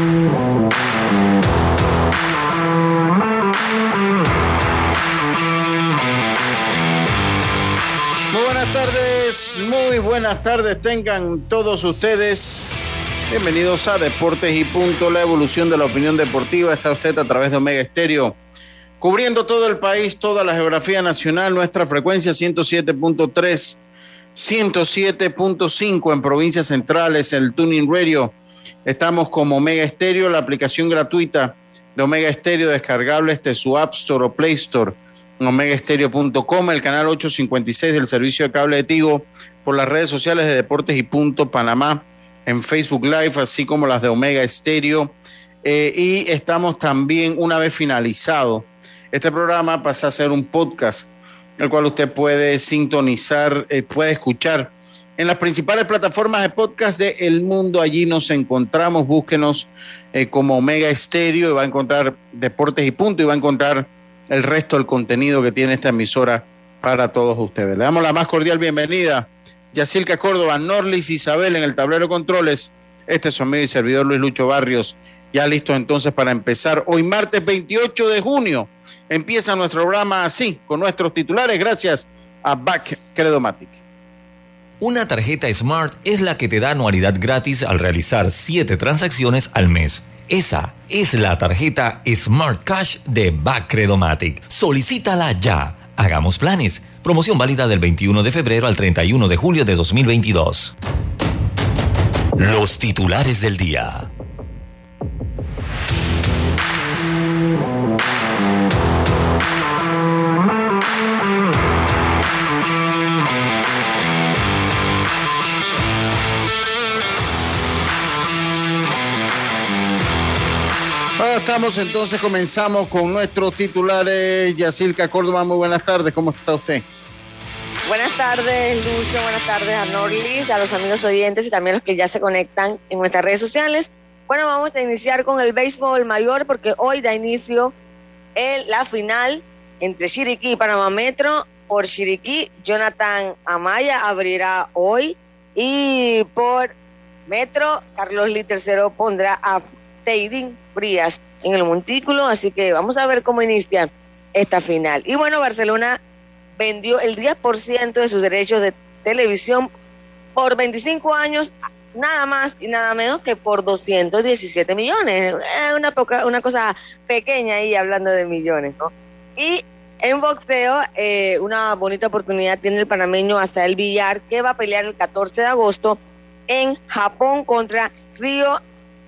Muy buenas tardes, muy buenas tardes tengan todos ustedes. Bienvenidos a Deportes y Punto, la evolución de la opinión deportiva. Está usted a través de Omega Estéreo, cubriendo todo el país, toda la geografía nacional, nuestra frecuencia 107.3, 107.5 en provincias centrales, el Tuning Radio. Estamos como Omega Estéreo, la aplicación gratuita de Omega Estéreo, descargable este su App Store o Play Store omegaestereo.com, el canal 856 del servicio de cable de Tigo, por las redes sociales de Deportes y Punto Panamá, en Facebook Live, así como las de Omega Estéreo. Eh, y estamos también, una vez finalizado este programa, pasa a ser un podcast, el cual usted puede sintonizar, eh, puede escuchar en las principales plataformas de podcast de El Mundo. Allí nos encontramos, búsquenos eh, como Omega Estéreo y va a encontrar Deportes y Punto y va a encontrar el resto del contenido que tiene esta emisora para todos ustedes. Le damos la más cordial bienvenida. Yacilca Córdoba, Norlis Isabel en el tablero de controles. Este es su amigo y servidor Luis Lucho Barrios. Ya listos entonces para empezar. Hoy martes 28 de junio empieza nuestro programa así, con nuestros titulares, gracias a Back Credomatic. Una tarjeta Smart es la que te da anualidad gratis al realizar 7 transacciones al mes. Esa es la tarjeta Smart Cash de Bacredomatic. Solicítala ya. Hagamos planes. Promoción válida del 21 de febrero al 31 de julio de 2022. Los titulares del día. Estamos entonces, comenzamos con nuestros titulares. Yacilca Córdoba, muy buenas tardes, ¿cómo está usted? Buenas tardes, Lucio. Buenas tardes a Norlis, a los amigos oyentes y también a los que ya se conectan en nuestras redes sociales. Bueno, vamos a iniciar con el béisbol mayor porque hoy da inicio la final entre Chiriquí y Panamá Metro. Por Chiriquí, Jonathan Amaya abrirá hoy y por Metro, Carlos Lee tercero pondrá a Teidín Frías en el montículo. Así que vamos a ver cómo inicia esta final. Y bueno, Barcelona vendió el 10% de sus derechos de televisión por 25 años, nada más y nada menos que por 217 millones. Es una, poca, cosa pequeña ahí hablando de millones. Y en boxeo, eh, una bonita oportunidad tiene el panameño hasta el Villar, que va a pelear el 14 de agosto en Japón contra Río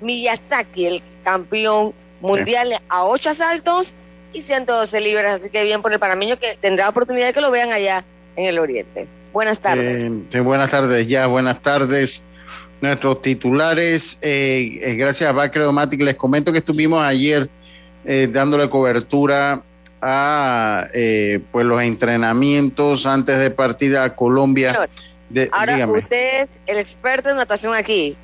Miyazaki, el campeón mundial a 8 asaltos y 112 libras. Así que bien por el panameño que tendrá oportunidad de que lo vean allá en el Oriente. Buenas tardes. Eh, sí, buenas tardes, ya, buenas tardes. Nuestros titulares, eh, eh, gracias a Bacredomatic, les comento que estuvimos ayer eh, dándole cobertura a pues los entrenamientos antes de partir a Colombia. Señor, De- Ahora dígame. usted es el experto en natación aquí.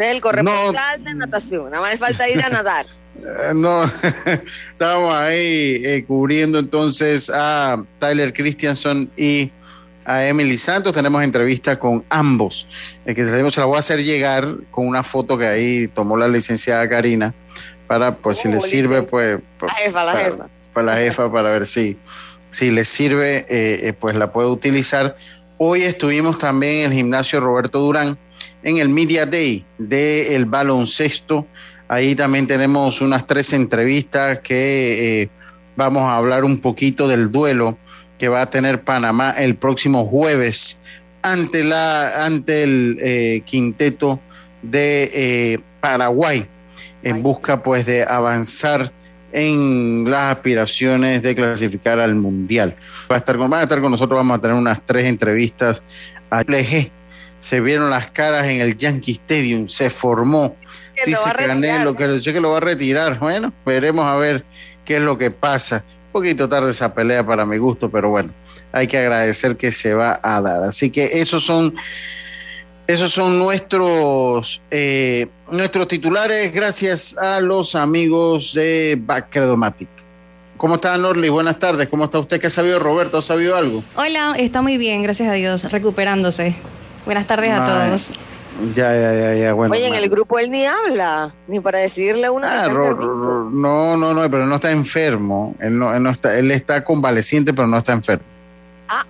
Usted es el corresponsal de natación. Nada más le falta ir a nadar. Eh, No, estábamos ahí eh, cubriendo entonces a Tyler Christianson y a Emily Santos. Tenemos entrevista con ambos. El que tenemos, se la voy a hacer llegar con una foto que ahí tomó la licenciada Karina para, pues, si le sirve, pues, La jefa, la para, jefa. para la jefa, para ver si, si le sirve, eh, pues la puede utilizar. Hoy estuvimos también en el gimnasio Roberto Durán en el Media Day del baloncesto. Ahí también tenemos unas tres entrevistas que eh, vamos a hablar un poquito del duelo que va a tener Panamá el próximo jueves ante, la, ante el eh, quinteto de eh, Paraguay en busca pues de avanzar en las aspiraciones de clasificar al mundial. Va a estar con, van a estar con nosotros, vamos a tener unas tres entrevistas a Triple G, se vieron las caras en el Yankee Stadium, se formó. Que lo Dice va a retirar, Canelo que, dice que lo va a retirar. Bueno, veremos a ver qué es lo que pasa. Un poquito tarde esa pelea para mi gusto, pero bueno, hay que agradecer que se va a dar. Así que esos son, esos son nuestros, eh, nuestros titulares, gracias a los amigos de Backredomatic. ¿Cómo está Norly? Buenas tardes. ¿Cómo está usted? ¿Qué ha sabido Roberto? ¿Ha sabido algo? Hola, está muy bien, gracias a Dios, recuperándose. Buenas tardes a Ay, todos. Ya, ya, ya, ya. Bueno, Oye, en el grupo él ni habla, ni para decirle a uno que Ah, Ro-. Ro- no, no, no, pero no está enfermo. Él no, él no está, él está convaleciente, pero no está enfermo. Ah,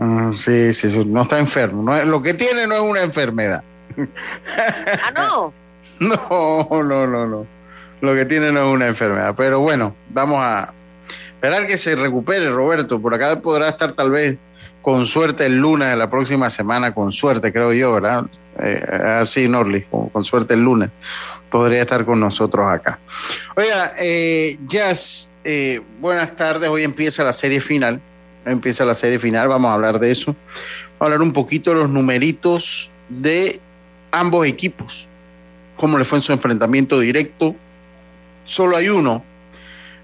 Mm, sí, sí, sí, no está enfermo. No es- lo que tiene no es una enfermedad. ah, no. No, no, no, no. Lo que tiene no es una enfermedad. Pero bueno, vamos a esperar que se recupere, Roberto. Por acá podrá estar tal vez con suerte el lunes de la próxima semana, con suerte, creo yo, ¿verdad? Eh, así, Norlis, con, suerte el lunes podría estar con nosotros acá. Oiga, eh, Jazz, eh, buenas tardes. Hoy empieza la serie final. Empieza la serie final, vamos a hablar de eso. Vamos a hablar un poquito de los numeritos de ambos equipos cómo le fue en su enfrentamiento directo. Solo hay uno.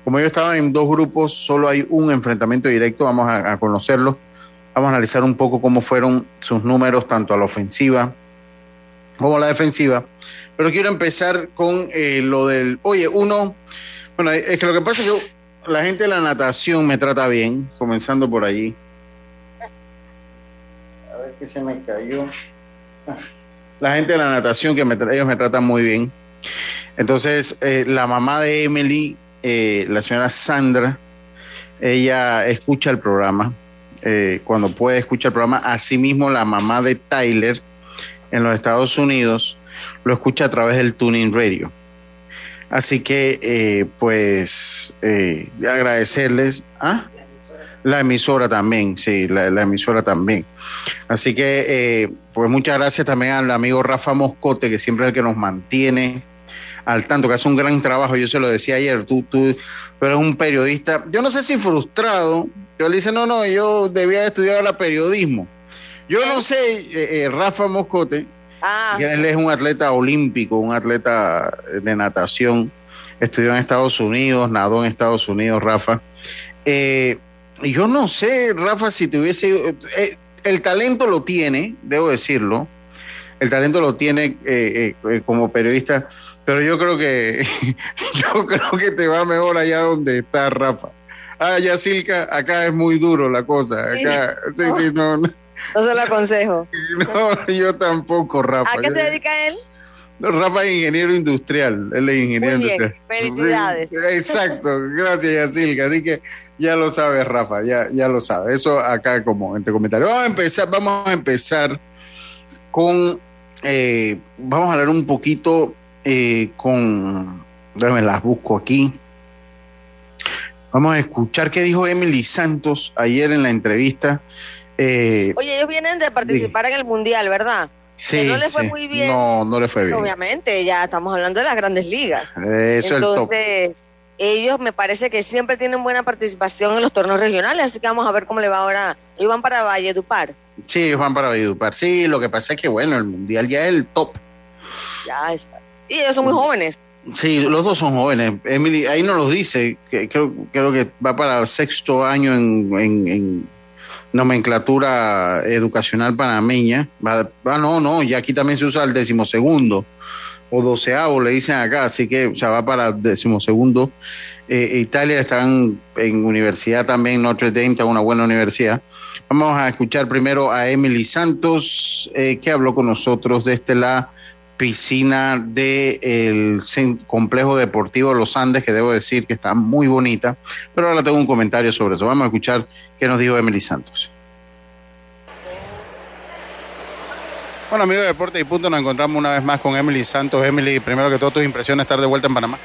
Como yo estaba en dos grupos, solo hay un enfrentamiento directo. Vamos a conocerlo. Vamos a analizar un poco cómo fueron sus números, tanto a la ofensiva como a la defensiva. Pero quiero empezar con eh, lo del. Oye, uno. Bueno, es que lo que pasa es que la gente de la natación me trata bien, comenzando por allí. A ver qué se me cayó la gente de la natación que me ellos me tratan muy bien. Entonces, eh, la mamá de Emily, eh, la señora Sandra, ella escucha el programa. Eh, cuando puede escuchar el programa, asimismo la mamá de Tyler en los Estados Unidos lo escucha a través del Tuning Radio. Así que, eh, pues, eh, agradecerles. ¿Ah? La emisora también, sí, la, emisora también. Así que, eh, pues muchas gracias también al amigo Rafa Moscote, que siempre es el que nos mantiene al tanto, que hace un gran trabajo. Yo se lo decía ayer, tú, tú, tú eres un periodista, yo no sé si frustrado, yo le dice, no, no, yo debía estudiar la periodismo. Yo no sé, eh, eh, Rafa Moscote, Ah, él es un atleta olímpico, un atleta de natación, estudió en Estados Unidos, nadó en Estados Unidos, Rafa. Eh, yo no sé, Rafa, si tuviese... eh, el talento lo tiene, debo decirlo, el talento lo tiene como periodista, pero yo creo que yo creo que te va mejor allá donde está Rafa. Ah, ya Silca, acá es muy duro la cosa. Acá, sí, sí, no, no, no se lo aconsejo. no, yo tampoco, Rafa. ¿A qué se dedica él? no, Rafa es ingeniero industrial, él es ingeniero Muy bien, industrial. felicidades. Sí, exacto, gracias Yacilca, así que ya lo sabes Rafa, ya, ya lo sabes. Eso acá como entre comentarios. Vamos a empezar, vamos a empezar con, eh, vamos a hablar un poquito eh, con, déjame las busco aquí. Vamos a escuchar qué dijo Emily Santos ayer en la entrevista. Eh, Oye, ellos vienen de participar en el Mundial, ¿verdad? sí, no le fue sí. muy bien. No, no le fue bien. Obviamente, ya estamos hablando de las grandes ligas. Eso es el top. Entonces, ellos me parece que siempre tienen buena participación en los torneos regionales, así que vamos a ver cómo le va ahora. Ellos van para Valledupar. Sí, ellos van para Valledupar. Sí, lo que pasa es que, bueno, el mundial ya es el top. Ya está. Y ellos son muy jóvenes. Sí, los dos son jóvenes. Emily, ahí no los dice. Creo, que va para el sexto año en, en- en nomenclatura educacional panameña. Va, ah, no, no, y aquí también se usa el decimosegundo o doceavo, le dicen acá. Así que, o sea, va para decimosegundo. Eh, Italia está en, universidad también, Notre Dame está una buena universidad. Vamos a escuchar primero a Emily Santos, eh, que habló con nosotros desde la piscina del complejo deportivo Los Andes, que debo decir que está muy bonita, pero ahora tengo un comentario sobre eso. Vamos a escuchar qué nos dijo Emily Santos. Bueno, amigos de Deporte y Punto, nos encontramos una vez más con Emily Santos. Emily, primero que todo, tus impresiones de estar de vuelta en Panamá.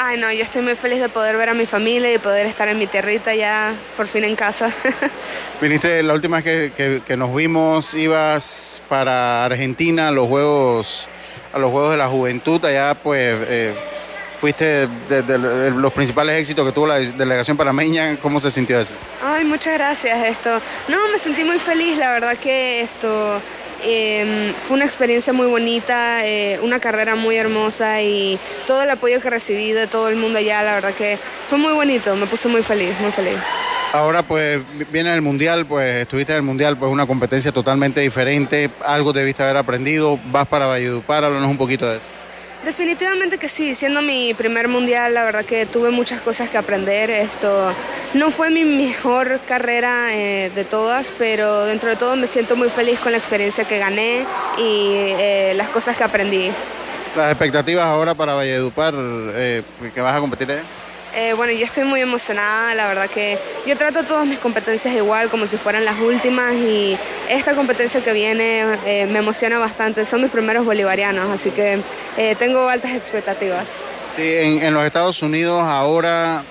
Ay, no, yo estoy muy feliz de poder ver a mi familia y poder estar en mi tierrita ya por fin en casa. Viniste, la última vez que, que- que nos vimos, ibas para Argentina a los Juegos, a los Juegos de la Juventud. Allá, pues, eh, fuiste de, los principales éxitos que tuvo la delegación panameña. ¿Cómo se sintió eso? Ay, muchas gracias esto. No, me sentí muy feliz, la verdad que esto Em, fue una experiencia muy bonita, eh, una carrera muy hermosa y todo el apoyo que recibí de todo el mundo allá, la verdad que fue muy bonito, me puse muy feliz, muy feliz. Ahora pues viene el Mundial, pues estuviste en el Mundial, pues una competencia totalmente diferente, algo debiste haber aprendido, vas para Valledupar, háblanos un poquito de eso. Definitivamente que sí, siendo mi primer mundial, la verdad que tuve muchas cosas que aprender. Esto no fue mi mejor carrera eh, de todas, pero dentro de todo me siento muy feliz con la experiencia que gané y eh, las cosas que aprendí. Las expectativas ahora para Valledupar, eh, que vas a competir. Eh, bueno, yo estoy muy emocionada, la verdad que yo trato todas mis competencias igual, como si fueran las últimas y esta competencia que viene eh, me emociona bastante, son mis primeros bolivarianos, así que eh, tengo altas expectativas. Sí, en, los Estados Unidos ahora,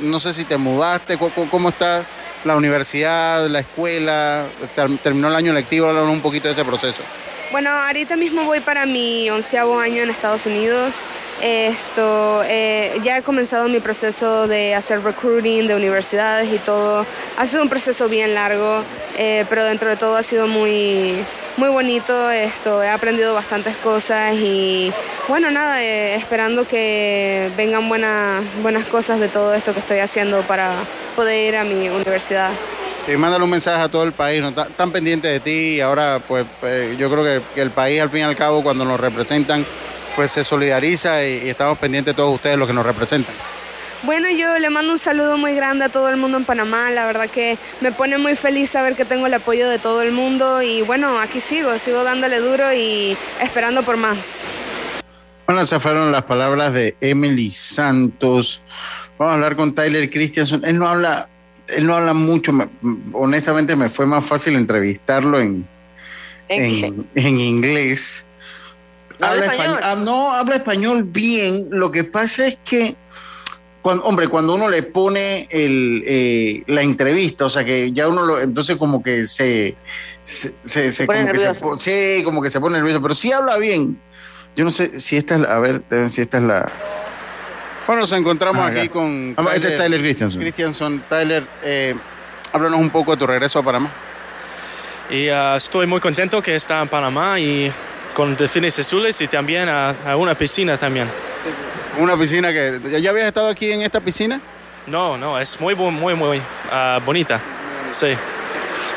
no sé si te mudaste, ¿cómo, está la universidad, la escuela? ¿Terminó el año lectivo? Háblanos un poquito de ese proceso. Bueno, ahorita mismo voy para mi onceavo año en Estados Unidos. Esto, eh, ya he comenzado mi proceso de hacer recruiting de universidades y todo. Ha sido un proceso bien largo, eh, pero dentro de todo ha sido muy, muy bonito. Esto, he aprendido bastantes cosas y bueno, nada, eh, esperando que vengan buenas buenas cosas de todo esto que estoy haciendo para poder ir a mi universidad. Y mándale un mensaje a todo el país, ¿no? Están pendientes de ti y ahora pues yo creo que, que el país al fin y al cabo cuando nos representan pues se solidariza y, estamos pendientes de todos ustedes los que nos representan. Bueno, yo le mando un saludo muy grande a todo el mundo en Panamá. La verdad que me pone muy feliz saber que tengo el apoyo de todo el mundo y bueno, aquí sigo, sigo dándole duro y esperando por más. Bueno, esas fueron las palabras de Emily Santos. Vamos a hablar con Tyler Christianson. Él no habla, él no habla mucho. honestamente, me fue más fácil entrevistarlo en, en, en inglés habla español. Ah, no habla español bien. Lo que pasa es que, cuando, hombre, cuando uno le pone el, eh, la entrevista, o sea que ya uno lo, entonces como que se, se, se, pone como nervioso. sí, como que se pone nervioso, pero sí habla bien. Yo no sé si esta es la, a ver, si esta es la. Bueno, nos encontramos ah, aquí con. Tyler, este es Tyler Christianson. Christianson. Tyler, eh, háblanos un poco de tu regreso a Panamá. Y uh, estoy muy contento que está en Panamá y con delfines azules y también a, una piscina también. Una piscina que... ¿Ya habías estado aquí en esta piscina? No, no, es muy, muy, muy uh, bonita. Sí.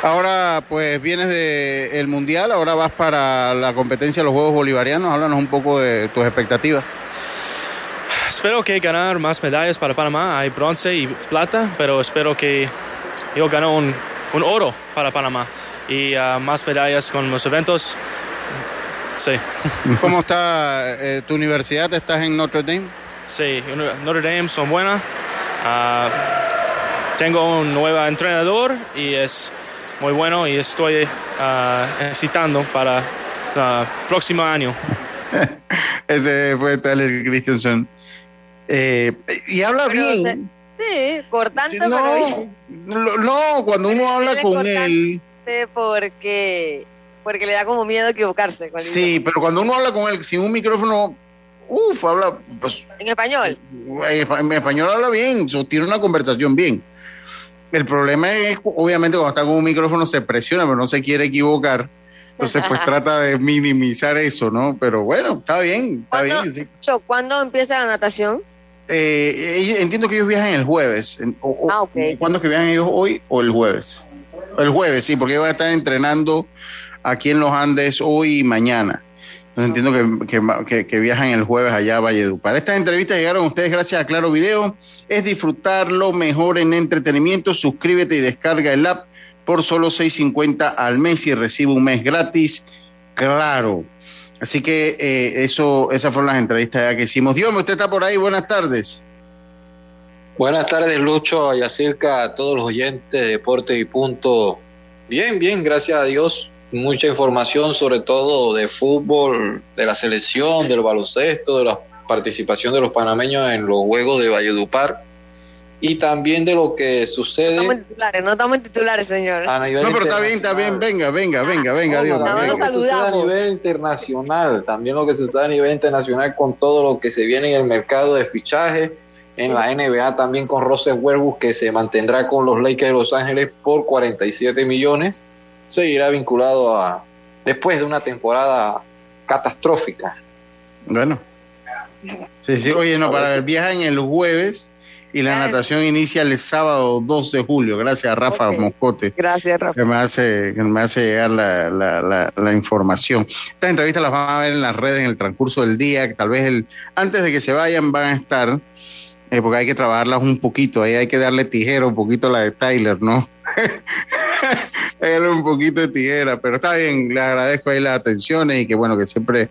Ahora, pues vienes del Mundial, ahora vas para la competencia de los Juegos Bolivarianos. Háblanos un poco de tus expectativas. Espero que ganar más medallas para Panamá. Hay bronce y plata, pero espero que yo gane un, un oro para Panamá y uh, más medallas con los eventos Sí. ¿Cómo está eh, tu universidad? ¿Estás en Notre Dame? Sí, Notre Dame son buenas. Ah, tengo un nuevo entrenador y es muy bueno y estoy uh, excitando para el próximo año. Ese fue Tyler Christensen. Eh, y habla bien. sí, cortante, no, No, cuando uno habla con él. Porque porque le da como miedo equivocarse. sí, pero cuando uno habla con él sin un micrófono, uff, habla. Pues, ¿En español? En español habla bien, tiene una conversación bien. El problema es, obviamente, cuando está con un micrófono se presiona, pero no se quiere equivocar. Entonces, pues trata de minimizar eso, ¿no? Pero bueno, está bien, está bien. Sí. ¿Cuándo empieza la natación? Eh, entiendo que ellos viajan el jueves. ah, ok. ¿Cuándo es que viajan ellos hoy o el jueves? El jueves, sí, porque ellos van a estar entrenando aquí en los Andes hoy y mañana. Entonces entiendo que, que, viajan el jueves allá a Valledupar. Estas entrevistas llegaron a ustedes gracias a Claro Video. Es disfrutarlo mejor en entretenimiento. Suscríbete y descarga el app por solo 6.50 al mes y recibe un mes gratis. Claro. Así que eh, eso, esas fueron las entrevistas que hicimos. Dios, usted está por ahí. Buenas tardes. Buenas tardes, Lucho, y acerca a todos los oyentes de Deporte y Punto. Bien, bien, gracias a Dios mucha información sobre todo de fútbol, de la selección, del baloncesto, de la participación de los panameños en los Juegos de Valledupar y también de lo que sucede. No estamos en titulares, no estamos en titulares, señor. no, pero está bien, está bien, venga, venga, venga, venga, Dios. También lo que sucede a nivel internacional, también lo que sucede a nivel internacional con todo lo que se viene en el mercado de fichaje, en la NBA también con Rose Westbrook que se mantendrá con los Lakers de Los Ángeles por 47 millones seguirá vinculado a, después de una temporada catastrófica. Bueno. Sí, sí. Oye, no, para ver, viajan el jueves y la natación inicia el sábado 2 de julio. Gracias a Rafa Moscote. Gracias, Rafa. Que me hace, que me hace llegar la, la, la, información. Estas entrevistas las van a ver en las redes en el transcurso del día, que tal vez el, antes de que se vayan van a estar, eh, porque hay que trabajarlas un poquito, ahí hay que darle tijera un poquito a la de Tyler, ¿no? un poquito de tijera, pero está bien, le agradezco ahí las atenciones y que bueno, que siempre,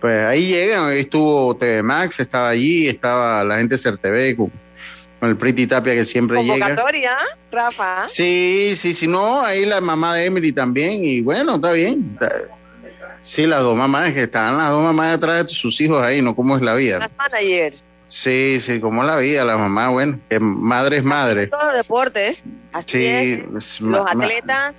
pues ahí llegan, ahí estuvo TV Max, estaba allí, estaba la gente de CERTV con, el Pretty Tapia que siempre llega. Convocatoria, Rafa. Sí, sí, sí, no, ahí la mamá de Emily también, y bueno, está bien. Sí, las dos mamás, que están las dos mamás detrás de sus hijos ahí, ¿no? ¿Cómo es la vida? Las managers. Sí, sí, como la vida, la mamá, bueno, que madre es madre. Todos los deportes, así es. Los atletas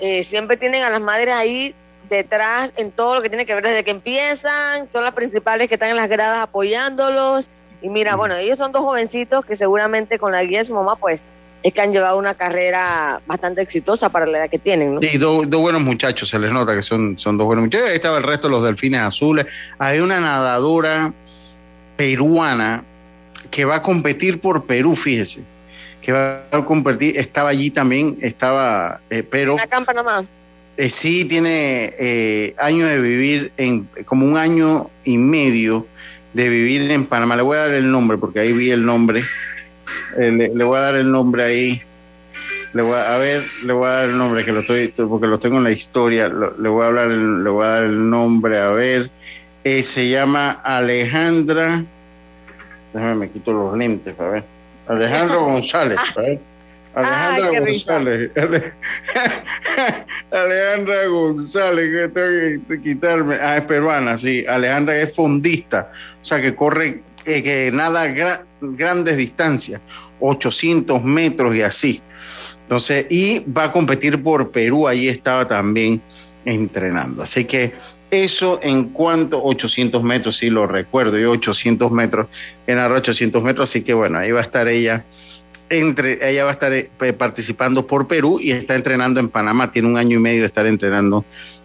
eh, siempre tienen a las madres ahí detrás en todo lo que tiene que ver desde que empiezan, son las principales que están en las gradas apoyándolos. Y mira, bueno, ellos son dos jovencitos que seguramente con la guía de su mamá, pues, es que han llevado una carrera bastante exitosa para la edad que tienen, ¿no? Sí, dos, dos buenos muchachos, se les nota que son, son dos buenos muchachos. Ahí estaba el resto de los delfines azules. Hay una nadadora peruana que va a competir por Perú, fíjese, que va a competir, estaba allí también, estaba, eh, pero... ¿En la Panamá? Eh, sí, tiene eh, años de vivir, en como un año y medio de vivir en Panamá. Le voy a dar el nombre, porque ahí vi el nombre. Le, le, voy a dar el nombre ahí. Le voy a, a, ver, le voy a dar el nombre, que lo estoy, porque lo tengo en la historia. Lo, le voy a hablar, le voy a dar el nombre, a ver. Eh, se llama Alejandra. Déjame, me quito los lentes para ver. Alejandro González. Alejandra Ay, González. Alejandra González, que tengo que quitarme. Ah, es peruana, sí. Alejandra es fondista, o sea que corre, eh, que nada gra grandes distancias, 800 metros y así. Entonces, y va a competir por Perú, ahí estaba también entrenando. Así que eso en cuanto 800 metros, sí lo recuerdo, yo 800 metros, en 800 metros, así que bueno, ahí va a estar ella, entre, ella va a estar eh, participando por Perú y está entrenando en Panamá, tiene un año y medio de estar entrenando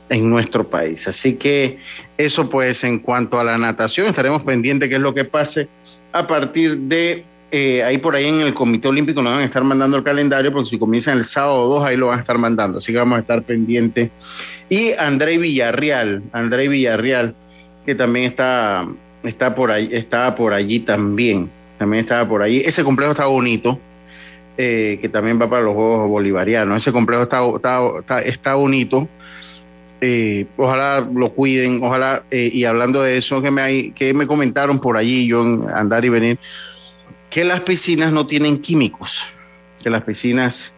en nuestro país. Así que eso pues en cuanto a la natación, estaremos pendientes qué es lo que pase a partir de eh, ahí por ahí en el Comité Olímpico nos van a estar mandando el calendario, porque si comienzan el sábado 2, ahí lo van a estar mandando. Así que vamos a estar pendientes. Y André Villarreal, André Villarreal, que también está, está por ahí, estaba por allí también. También estaba por allí. Ese complejo está bonito, eh, que también va para los Juegos Bolivarianos. Ese complejo está, está, está, bonito. Eh, ojalá lo cuiden, ojalá, y hablando de eso, que me, me comentaron por allí, yo en andar y venir, que las piscinas no tienen químicos, que las piscinas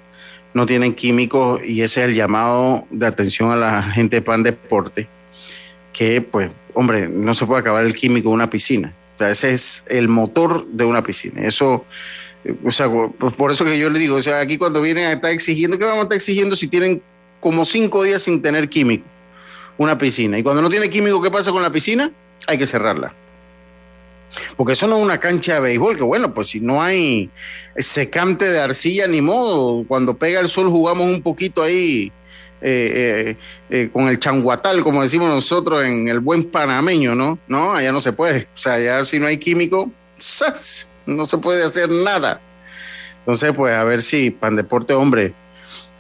no tienen químicos y ese es el llamado de atención a la gente de Pan Deporte, que pues, hombre, no se puede acabar el químico de una piscina. O sea, ese es el motor de una piscina. Eso, o sea, pues por eso que yo le digo, o sea, aquí cuando vienen a estar exigiendo, ¿qué vamos a estar exigiendo si tienen como cinco días sin tener químico? Una piscina. Y cuando no tiene químico, ¿qué pasa con la piscina? Hay que cerrarla. Porque eso no es una cancha de béisbol, que bueno, pues si no hay secante de arcilla ni modo, cuando pega el sol jugamos un poquito ahí eh, eh, eh, con el changuatal, como decimos nosotros en el buen panameño, ¿no? No, allá no se puede. O sea, allá si no hay químico, ¡zas! no se puede hacer nada. Entonces, pues a ver si Pandeporte, hombre,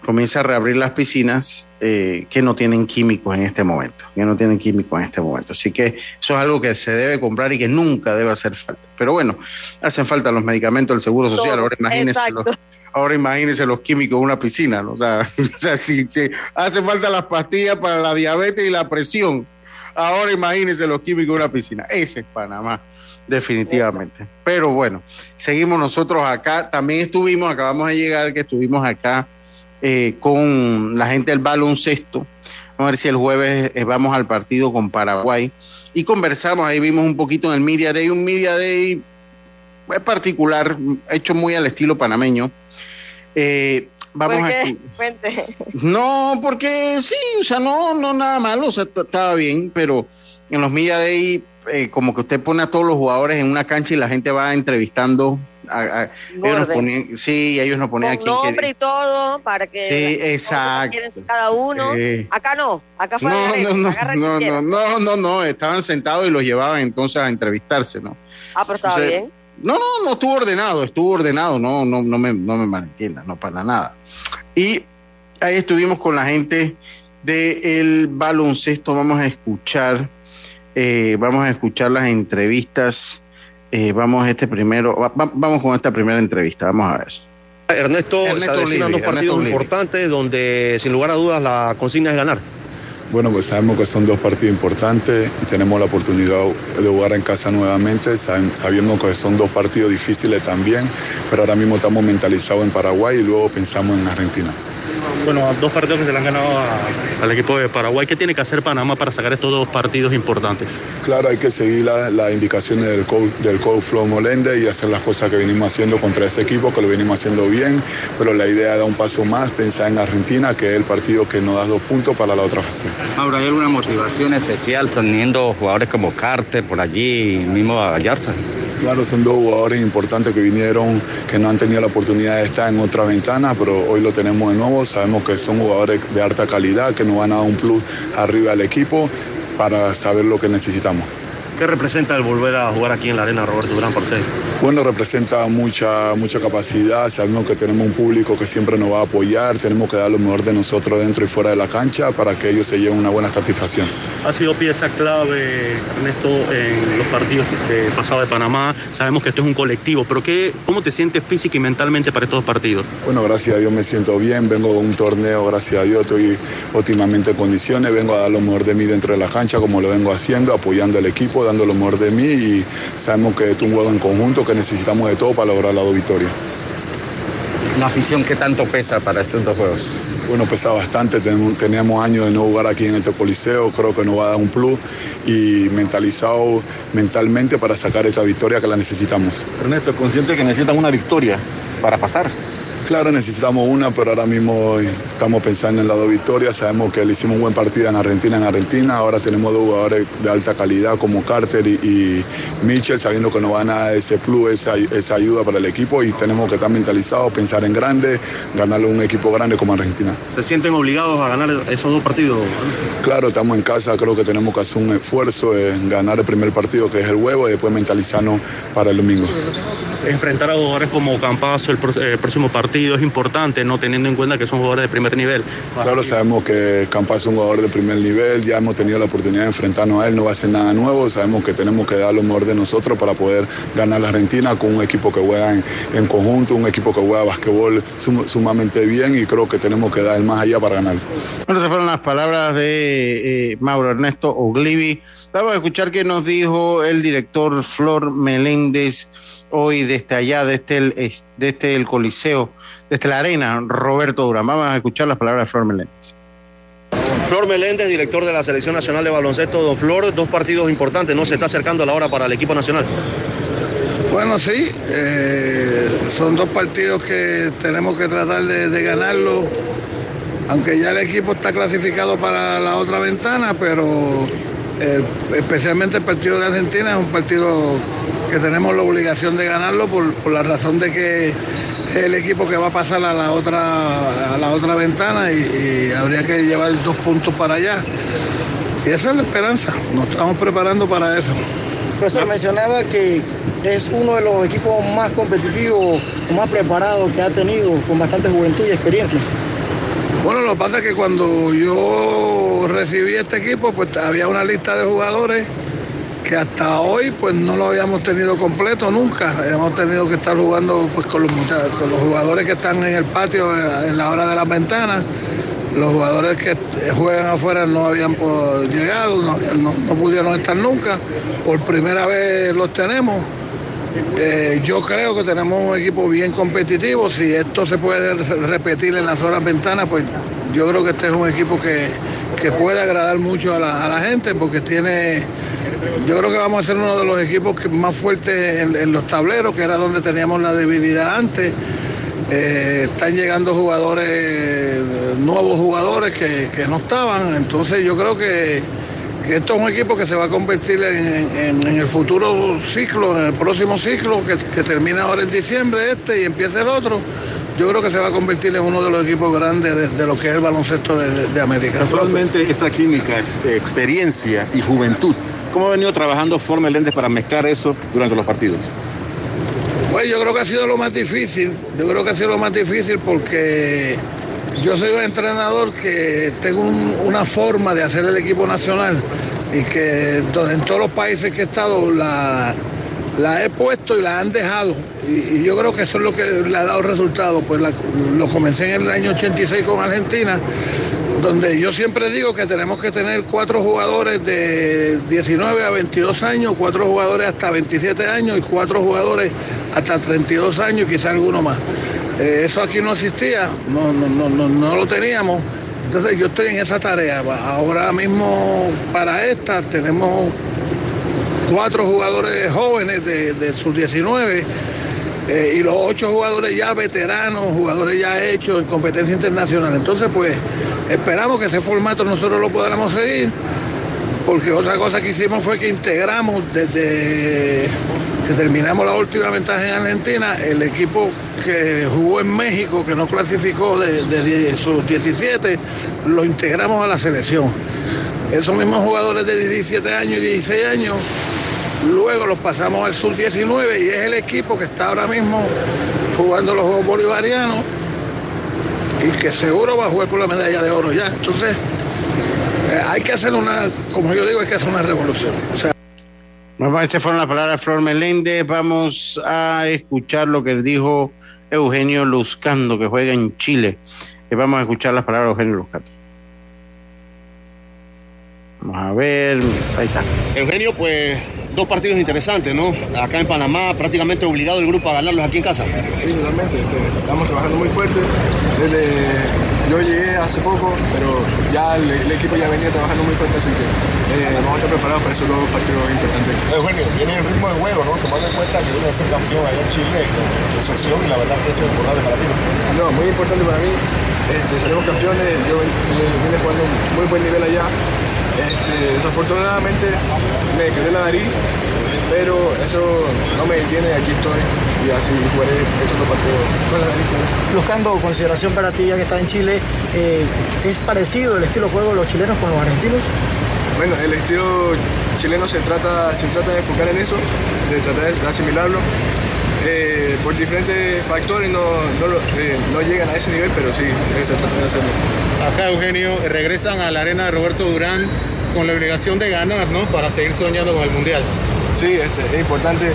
comienza a reabrir las piscinas eh, que no tienen químicos en este momento, que no tienen químicos en este momento. Así que eso es algo que se debe comprar y que nunca debe hacer falta. Pero bueno, hacen falta los medicamentos del Seguro Social, ahora imagínense los, ahora imagínense los químicos en una piscina, ¿no? o sea, o sea si, si hacen falta las pastillas para la diabetes y la presión, ahora imagínense los químicos en una piscina. Ese es Panamá definitivamente. Pero bueno, seguimos nosotros acá. También estuvimos, acabamos de llegar, que estuvimos acá eh, con la gente del baloncesto. Vamos a ver si el jueves eh, vamos al partido con Paraguay. Y conversamos, ahí vimos un poquito en el Media Day, un Media Day particular, hecho muy al estilo panameño. Eh, vamos ¿Por qué? aquí. Cuente. No, porque sí, o sea, no, no nada malo, o sea, estaba bien, pero en los Media Day, eh, como que usted pone a todos los jugadores en una cancha y la gente va entrevistando a, a, ellos nos ponían, sí, ellos nos ponían Con aquí. nombre que, y todo, para que. Cada uno. Acá no, acá fue. No, no, no, no, no, no, no, estaban sentados y los llevaban entonces a entrevistarse, ¿no? Ah, pero estaba bien. No, no, no estuvo ordenado, estuvo ordenado, no, no, no me, no me malentiendas, no para nada. Y ahí estuvimos con la gente del de baloncesto, vamos a escuchar, eh, vamos a escuchar las entrevistas eh, vamos a este primero, vamos con esta primera entrevista, vamos a ver. Ernesto, Ernesto se dos partidos importantes donde sin lugar a dudas la consigna es ganar. Bueno, pues sabemos que son dos partidos importantes y tenemos la oportunidad de jugar en casa nuevamente, sabiendo que son dos partidos difíciles también, pero ahora mismo estamos mentalizados en Paraguay y luego pensamos en Argentina bueno, dos partidos que se le han ganado al equipo de Paraguay. ¿Qué tiene que hacer Panamá para sacar estos dos partidos importantes? Claro, hay que seguir las indicaciones del coach, del coach Flo Molende y hacer las cosas que venimos haciendo contra ese equipo, que lo venimos haciendo bien, pero la idea es dar un paso más, pensar en Argentina, que es el partido que nos da dos puntos para la otra fase. Ahora, ¿hay alguna motivación especial teniendo jugadores como Carter por allí, mismo Ayarza? Claro, son dos jugadores importantes que vinieron, que no han tenido la oportunidad de estar en otra ventana, pero hoy lo tenemos de nuevo. Sabemos que son jugadores de alta calidad, que nos van a dar un plus arriba al equipo para saber lo que necesitamos. ¿Qué representa el volver a jugar aquí en la arena Roberto Durán por Bueno, representa mucha, mucha capacidad, sabemos que tenemos un público que siempre nos va a apoyar, tenemos que dar lo mejor de nosotros dentro y fuera de la cancha para que ellos se lleven una buena satisfacción. Ha sido pieza clave, Ernesto, en los partidos que pasado de Panamá, sabemos que esto es un colectivo, pero ¿qué, ¿cómo te sientes física y mentalmente para estos partidos? Bueno, gracias a Dios me siento bien, vengo de un torneo, gracias a Dios estoy óptimamente en condiciones, vengo a dar lo mejor de mí dentro de la cancha como lo vengo haciendo, apoyando al equipo dando lo mejor de mí y sabemos que es un juego en conjunto que necesitamos de todo para lograr la dos victorias. ¿Una afición que tanto pesa para estos dos juegos? Bueno, pesa bastante, teníamos años de no jugar aquí en este coliseo, creo que nos va a dar un plus y mentalizado mentalmente para sacar esta victoria que la necesitamos. Ernesto, consciente que necesitan una victoria para pasar. Claro, necesitamos una, pero ahora mismo estamos pensando en las dos victorias. Sabemos que le hicimos un buen partido en Argentina, en Argentina. Ahora tenemos dos jugadores de alta calidad como Carter y, Mitchell, sabiendo que nos van a dar ese plus, esa, esa, ayuda para el equipo y tenemos que estar mentalizados, pensar en grande, ganarle a un equipo grande como Argentina. ¿Se sienten obligados a ganar esos dos partidos? Claro, estamos en casa, creo que tenemos que hacer un esfuerzo en ganar el primer partido que es el huevo y después mentalizarnos para el domingo. Enfrentar a jugadores como Campazo el próximo partido es importante, no teniendo en cuenta que son jugadores de primer nivel. Claro, sabemos que Campa es un jugador de primer nivel, ya hemos tenido la oportunidad de enfrentarnos a él, no va a ser nada nuevo, sabemos que tenemos que dar lo mejor de nosotros para poder ganar la Argentina con un equipo que juega en, conjunto, un equipo que juega basquetbol sumamente bien y creo que tenemos que dar el más allá para ganar. Bueno, esas fueron las palabras de eh, Mauro Ernesto Oglivi. Vamos a escuchar qué nos dijo el director Flor Meléndez hoy desde allá, desde el, desde el Coliseo desde la arena, Roberto Durán. Vamos a escuchar las palabras de Flor Meléndez. Flor Meléndez, director de la Selección Nacional de Baloncesto. Don Flor, dos partidos importantes, ¿no? Se está acercando la hora para el equipo nacional. Bueno, sí, eh, son dos partidos que tenemos que tratar de, de ganarlo, aunque ya el equipo está clasificado para la otra ventana, pero especialmente el partido de Argentina es un partido que tenemos la obligación de ganarlo por, la razón de que es el equipo que va a pasar a la otra, a la otra ventana y, habría que llevar dos puntos para allá. Y esa es la esperanza, nos estamos preparando para eso. Profesor, mencionaba que es uno de los equipos más competitivos, más preparados que ha tenido, con bastante juventud y experiencia. Bueno, lo que pasa es que cuando yo recibí este equipo, pues había una lista de jugadores que hasta hoy pues no lo habíamos tenido completo nunca. Hemos tenido que estar jugando pues con los, con los jugadores que están en el patio eh, en la hora de las ventanas. Los jugadores que juegan afuera no habían llegado, no pudieron estar nunca. Por primera vez los tenemos. Eh, yo creo que tenemos un equipo bien competitivo. Si esto se puede repetir en las horas ventanas, pues yo creo que este es un equipo que, puede agradar mucho a la, gente porque tiene. Yo creo que vamos a ser uno de los equipos más fuertes en, los tableros, que era donde teníamos la debilidad antes. Eh, están llegando jugadores, nuevos jugadores que, que no estaban. Entonces yo creo que esto es un equipo que se va a convertir en, en- el futuro ciclo, en el próximo ciclo, que, termina ahora en diciembre este y empieza el otro. Yo creo que se va a convertir en uno de los equipos grandes de, lo que es el baloncesto de, de- América. Casualmente esa química, experiencia y juventud, ¿cómo ha venido trabajando Flor Meléndez para mezclar eso durante los partidos? Pues yo creo que ha sido lo más difícil. Yo creo que ha sido lo más difícil porque yo soy un entrenador que tengo un- una forma de hacer el equipo nacional y que en todos los países que he estado la, la he puesto y la han dejado. Y, yo creo que eso es lo que le ha dado resultado. Pues lo comencé en el año 86 con Argentina donde yo siempre digo que tenemos que tener cuatro jugadores de 19 a 22 años, cuatro jugadores hasta 27 años y cuatro jugadores hasta 32 años y quizá alguno más. Eh, eso aquí no existía, no, no, no, no, no lo teníamos. Entonces yo estoy en esa tarea. Ahora mismo para esta tenemos cuatro jugadores jóvenes de, de sus 19 eh, y los ocho jugadores ya veteranos, jugadores ya hechos en competencia internacional. Entonces, pues esperamos que ese formato nosotros lo podamos seguir, porque otra cosa que hicimos fue que integramos desde que terminamos la última ventaja en Argentina, el equipo que jugó en México, que no clasificó de, de die- sus 17, lo integramos a la selección. Esos mismos jugadores de 17 años y 16 años Luego los pasamos al sub-19 y es el equipo que está ahora mismo jugando los Juegos Bolivarianos y que seguro va a jugar por la medalla de oro ya. Entonces, eh, hay que hacer una, como yo digo, hay que hacer una revolución. O sea, Bueno, estas fueron las palabras de Flor Meléndez. Vamos a escuchar lo que dijo Eugenio Luzcando, que juega en Chile. Eh, Vamos a escuchar las palabras de Eugenio Luzcando. Vamos a ver, ahí está. Eugenio, pues dos partidos interesantes, ¿no? Acá en Panamá, prácticamente obligado el grupo a ganarlos aquí en casa. Sí, totalmente. este, estamos trabajando muy fuerte. Desde yo llegué hace poco, pero ya el, el equipo ya venía trabajando muy fuerte, así que eh, vamos a estar preparados para esos dos partidos importantes. Eugenio, viene el ritmo de juego, ¿no? Tomando en cuenta que viene a ser campeón allá en Chile con sección y la verdad que eso es importante para ti. ¿no? No, muy importante para mí. Este, salimos campeones, yo ven- vine jugando un muy buen nivel allá. Este, desafortunadamente me quedé la nariz, pero eso no me detiene, aquí estoy y así jugaré estos dos partidos con la nariz. Buscando consideración para ti, ya que estás en Chile, eh, ¿es parecido el estilo de juego de los chilenos con los argentinos? Bueno, el estilo chileno se trata, se trata de enfocar en eso, de tratar de asimilarlo. Eh, por diferentes factores no, no, lo- eh, no llegan a ese nivel, pero sí, eh, se trata de hacerlo. Acá, Eugenio, regresan a la arena de Roberto Durán con la obligación de ganar, ¿no? Para seguir soñando con el Mundial. Sí, este, es importante.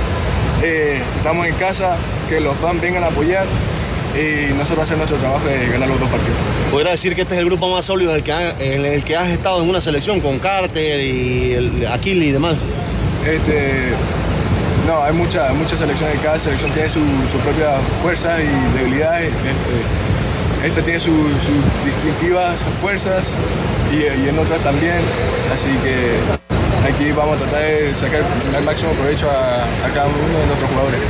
eh, estamos en casa, que los fans vengan a apoyar y nosotros hacer nuestro trabajo de ganar los dos partidos. Podría decir que este es el grupo más sólido en el que, ha- en el que has estado en una selección con Carter y el Aquile y demás. Este, no, hay muchas muchas selecciones, cada selección tiene su, su propia fuerza y debilidades. Este, esta tiene sus sus distintivas fuerzas y, en otras también, así que aquí vamos a tratar de sacar el máximo provecho a, a cada uno de nuestros jugadores.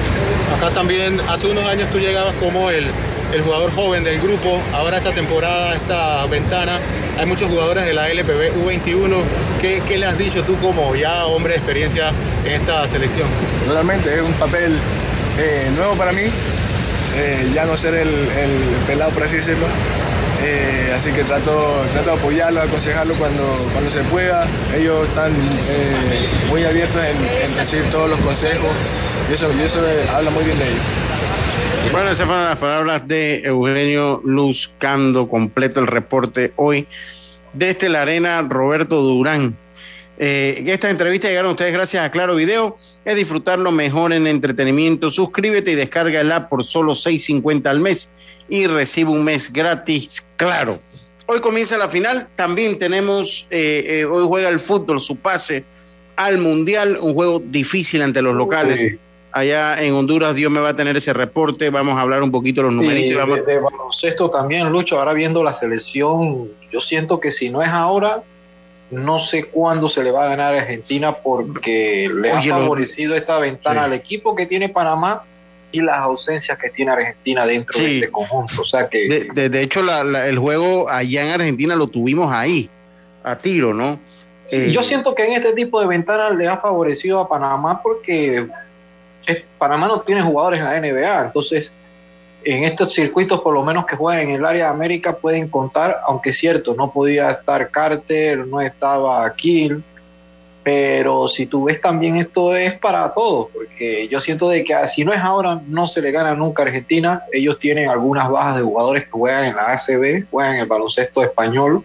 Acá también, hace unos años tú llegabas como el, el jugador joven del grupo. Ahora esta temporada, esta ventana, hay muchos jugadores de la LPB U21. ¿Qué, qué le has dicho tú como ya hombre de experiencia en esta selección? Realmente es un papel eh, nuevo para mí, eh, ya no ser el, el pelado, por así decirlo. Eh, así que trato, trato de apoyarlo, aconsejarlo cuando, cuando se pueda. Ellos están muy abiertos en, en recibir todos los consejos y eso, y eso habla muy bien de ellos. Bueno, esas fueron las palabras de Eugenio Luzcando, completo el reporte hoy desde la arena Roberto Durán. Eh, esta entrevista llegaron a ustedes gracias a Claro Video. Es disfrutarlo mejor en entretenimiento. Suscríbete y descarga el app por solo 6.50 al mes y recibe un mes gratis. Claro. Hoy comienza la final. También tenemos, eh, eh, hoy juega el fútbol, su pase al Mundial, un juego difícil ante los locales. Sí. Allá en Honduras, Dios me va a tener ese reporte. Vamos a hablar un poquito de los numeritos. Y y vamos- de, de baloncesto también, Lucho, ahora viendo la selección, yo siento que si no es ahora, no sé cuándo se le va a ganar a Argentina porque le Oye, ha lo- favorecido esta ventana Sí. al equipo que tiene Panamá y las ausencias que tiene Argentina dentro Sí. de este conjunto. O sea que De, de- de hecho, la- la- el juego allá en Argentina lo tuvimos ahí, a tiro, ¿no? Eh, Yo siento que en este tipo de ventanas le ha favorecido a Panamá porque Panamá no tiene jugadores en la NBA, entonces en estos circuitos, por lo menos que juegan en el área de América, pueden contar, aunque es cierto, no podía estar Carter, no estaba Kill, pero si tú ves también esto es para todos, porque yo siento de que si no es ahora, no se le gana nunca a Argentina, ellos tienen algunas bajas de jugadores que juegan en la ACB, juegan en el baloncesto español,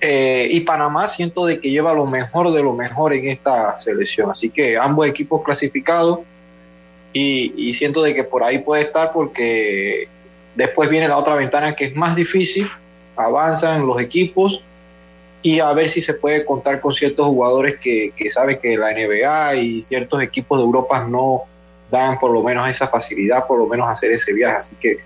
eh, y Panamá siento de que lleva lo mejor de lo mejor en esta selección. Así que ambos equipos clasificados y, y siento de que por ahí puede estar porque después viene la otra ventana que es más difícil, avanzan los equipos y a ver si se puede contar con ciertos jugadores que, que saben que la NBA y ciertos equipos de Europa no dan por lo menos esa facilidad, por lo menos hacer ese viaje. Así que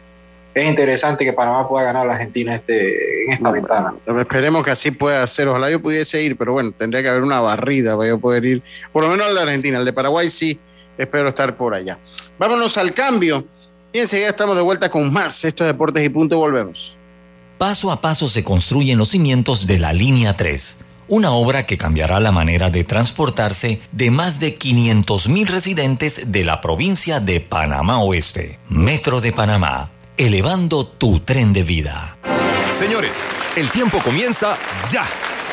es interesante que Panamá pueda ganar a la Argentina este, en esta ventana. Esperemos que así pueda ser. Ojalá yo pudiese ir, pero bueno, tendría que haber una barrida para yo poder ir. Por lo menos al de Argentina. El de Paraguay sí, espero estar por allá. Vámonos al cambio. Y enseguida estamos de vuelta con más. Esto es Deportes y Punto. Volvemos. Paso a paso se construyen los cimientos de la Línea 3, una obra que cambiará la manera de transportarse de más de 500.000 residentes de la provincia de Panamá Oeste. Metro de Panamá, elevando tu tren de vida. Señores, el tiempo comienza ya.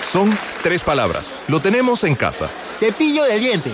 Son tres palabras. Lo tenemos en casa. Cepillo de diente.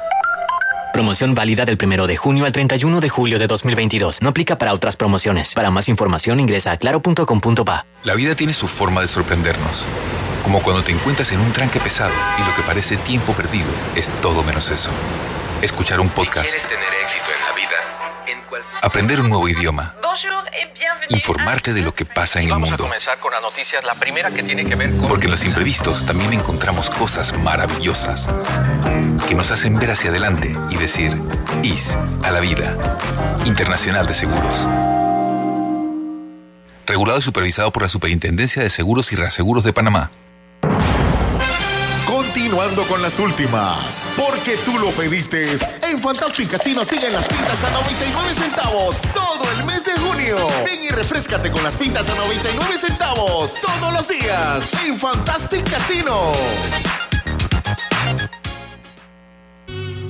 Promoción válida del 1 de junio al 31 de julio de 2022. No aplica para otras promociones. Para más información ingresa a claro.com.pa. La vida tiene su forma de sorprendernos. Como cuando te encuentras en un tranque pesado y lo que parece tiempo perdido es todo menos eso. Escuchar un podcast, tener éxito en la vida, en cual... aprender un nuevo idioma, Bonjour et bienvenue. informarte de lo que pasa en el Vamos a mundo. comenzar con las noticias. La primera que tiene que ver con... Porque en los imprevistos también encontramos cosas maravillosas que nos hacen ver hacia adelante y decir IS a la vida. Internacional de Seguros. Regulado y supervisado por la Superintendencia de Seguros y Reaseguros de Panamá. Continuando con las últimas, porque tú lo pediste. En Fantastic Casino siguen las pintas a 99 centavos todo el mes de junio. Ven y refrescate con las pintas a 99 centavos todos los días en Fantastic Casino.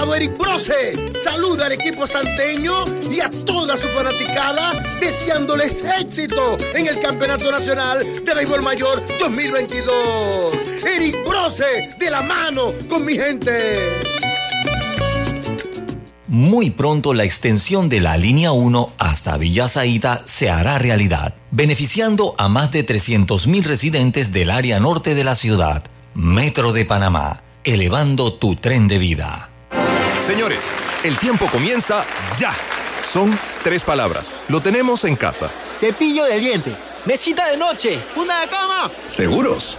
Eric Brose saluda al equipo santeño y a toda su fanaticada deseándoles éxito en el Campeonato Nacional de Béisbol Mayor 2022. Eric Brose de la mano con mi gente. Muy pronto la extensión de la línea 1 hasta Villa Zaita se hará realidad, beneficiando a más de 300.000 residentes del área norte de la ciudad. Metro de Panamá, elevando tu tren de vida. Señores, el tiempo comienza ya. Son tres palabras. Lo tenemos en casa. Cepillo de diente. Mesita de noche. Funda de cama. ¿Seguros?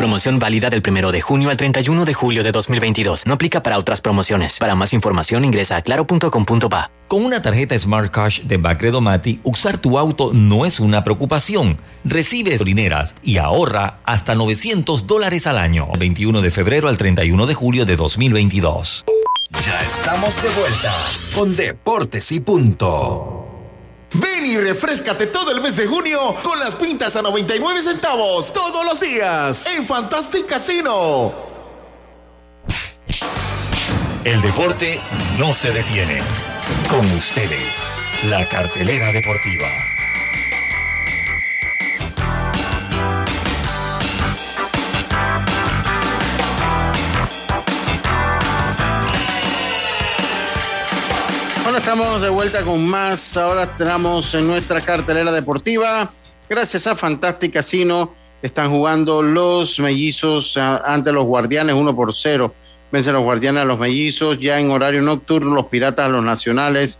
Promoción válida del 1 de junio al 31 de julio de 2022. No aplica para otras promociones. Para más información ingresa a claro.com.pa. Con una tarjeta Smart Cash de Bacredomati, usar tu auto no es una preocupación. Recibe gasolineras y ahorra hasta 900 dólares al año. 21 de febrero al 31 de julio de 2022. Ya estamos de vuelta con Deportes y Punto. Ven y refrescate todo el mes de junio con las pintas a 99 centavos todos los días en Fantastic Casino. El deporte no se detiene. Con ustedes, la cartelera deportiva. Estamos de vuelta con más. Ahora entramos en nuestra cartelera deportiva. Gracias a Fantastic Casino, están jugando los mellizos ah, ante los guardianes 1 por 0. Vencen los guardianes a los mellizos. Ya en horario nocturno, los piratas a los nacionales.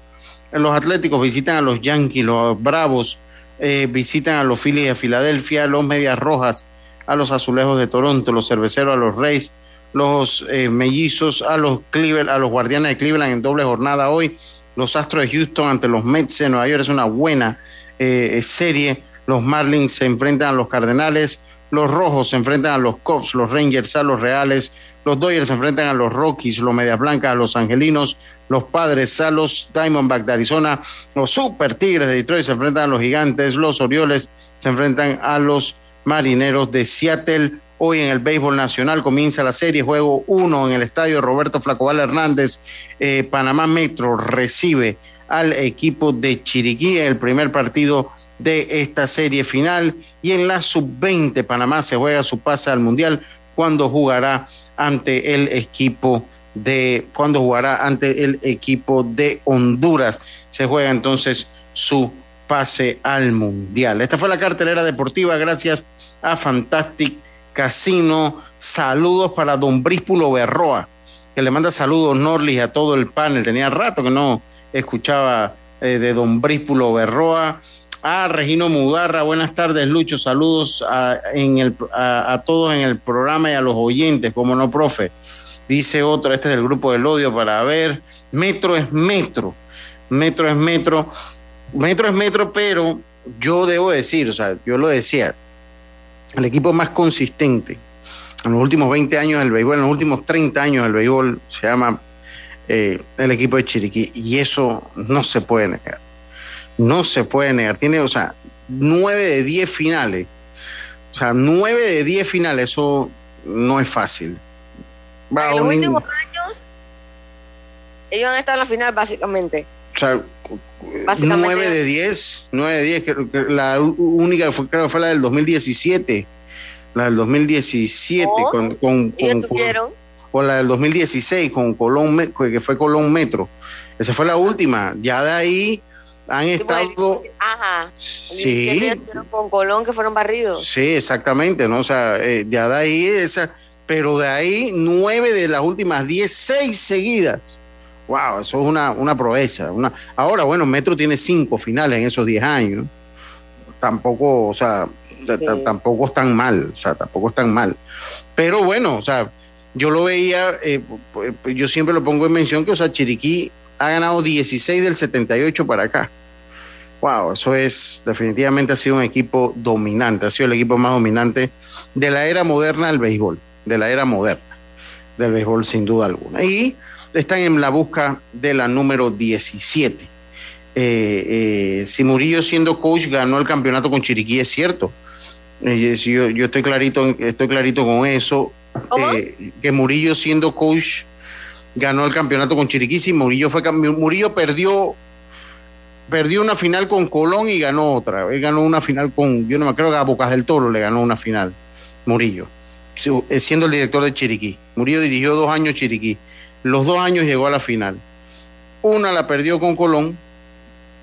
Los atléticos visitan a los yankees, los bravos eh, visitan a los Phillies de Filadelfia, los medias rojas a los azulejos de Toronto, los cerveceros a los Reyes, los eh, mellizos a los Cleveland, a los guardianes de Cleveland en doble jornada hoy, los Astros de Houston ante los Mets de Nueva York es una buena eh, serie, los Marlins se enfrentan a los Cardenales, los Rojos se enfrentan a los Cubs, los Rangers a los Reales, los Dodgers se enfrentan a los Rockies, los Medias Blancas a los Angelinos, los Padres a los Diamondback de Arizona, los Super Tigres de Detroit se enfrentan a los Gigantes, los Orioles se enfrentan a los Marineros de Seattle. Hoy en el béisbol nacional comienza la serie, juego 1 en el estadio Roberto Flacobal Hernández. Eh, Panamá Metro recibe al equipo de Chiriquí en el primer partido de esta serie final. Y en la sub-20 Panamá se juega su pase al Mundial cuando jugará ante el equipo de cuando jugará ante el equipo de Honduras. Se juega entonces su pase al Mundial. Esta fue la cartelera deportiva gracias a Fantastic Casino. Saludos para Don Bríspulo Berroa, que le manda saludos Norlis a todo el panel. Tenía rato que no escuchaba eh, de Don Bríspulo Berroa. A Regino Mugarra, buenas tardes, Lucho. Saludos a todos en el programa y a los oyentes, como no, profe. Dice otro, este es del grupo del odio para ver. Metro es metro. Metro es metro. Metro es metro, pero yo debo decir, o sea, yo lo decía, el equipo más consistente en los últimos 20 años del béisbol, en los últimos 30 años del béisbol, se llama eh, el equipo de Chiriquí. Y eso no se puede negar. No se puede negar. Tiene, o sea, 9 de 10 finales. O sea, 9 de 10 finales, eso no es fácil. Va en los últimos años, ellos han estado en la final, básicamente. O sea, Básicamente- 9 de 10, 9 de 10, creo que la única que fue, creo que fue la del 2017, la del 2017 Oh, con, con, con- la del 2016 con Colón, que fue Colón Metro. Esa fue la última. Ya de ahí han estado... Ajá. Sí. Con Colón, que fueron barridos. Sí, exactamente, ¿no? O sea, eh, ya de ahí esa, pero de ahí nueve de las últimas diez, seis seguidas. Wow, eso es una, una proeza. Una... Ahora, bueno, Metro tiene cinco finales en esos diez años. Tampoco, o sea, Sí. tampoco están mal, o sea, tampoco están mal. Pero bueno, o sea, yo lo veía, eh, pues, yo siempre lo pongo en mención que, o sea, Chiriquí ha ganado 16 del 78 para acá. Wow, eso es, definitivamente ha sido un equipo dominante, ha sido el equipo más dominante de la era moderna del béisbol, de la era moderna del béisbol sin duda alguna. Y están en la busca de la número 17. Eh, eh, si Murillo siendo coach ganó el campeonato con Chiriquí, es cierto. Eh, yo, yo estoy clarito, estoy clarito con eso. Que Murillo siendo coach ganó el campeonato con Chiriquí. Si Murillo fue Murillo perdió perdió una final con Colón y ganó otra. Él ganó una final con, yo no me acuerdo que a Bocas del Toro le ganó una final, Murillo, siendo el director de Chiriquí. Murillo dirigió dos años Chiriquí. Los dos años llegó a la final. Una la perdió con Colón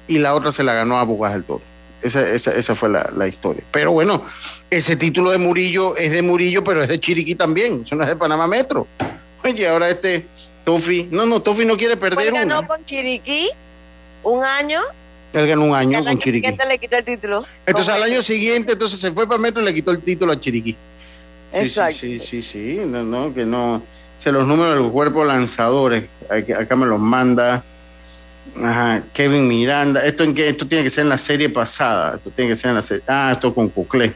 y la otra se la ganó a Bocas del Toro. Esa, esa, esa fue la, la historia. Pero bueno, ese título de Murillo es de Murillo, pero es de Chiriquí también. Eso no es de Panamá Metro. Oye, ahora este Tofi. No, no, Tofi no quiere perder Pues ganó una. con Chiriquí un año. Él ganó un año con año Chiriquí. le quitó el título. Entonces al año siguiente, entonces se fue para Metro y le quitó el título a Chiriquí. Sí, Exacto. Sí, sí, sí, sí, no, no, que no. Se los números del cuerpo lanzadores, aquí- acá me los manda ajá, Kevin Miranda. Esto en que esto tiene que ser en la serie pasada. Esto tiene que ser en la serie. Ah, esto con Coclé.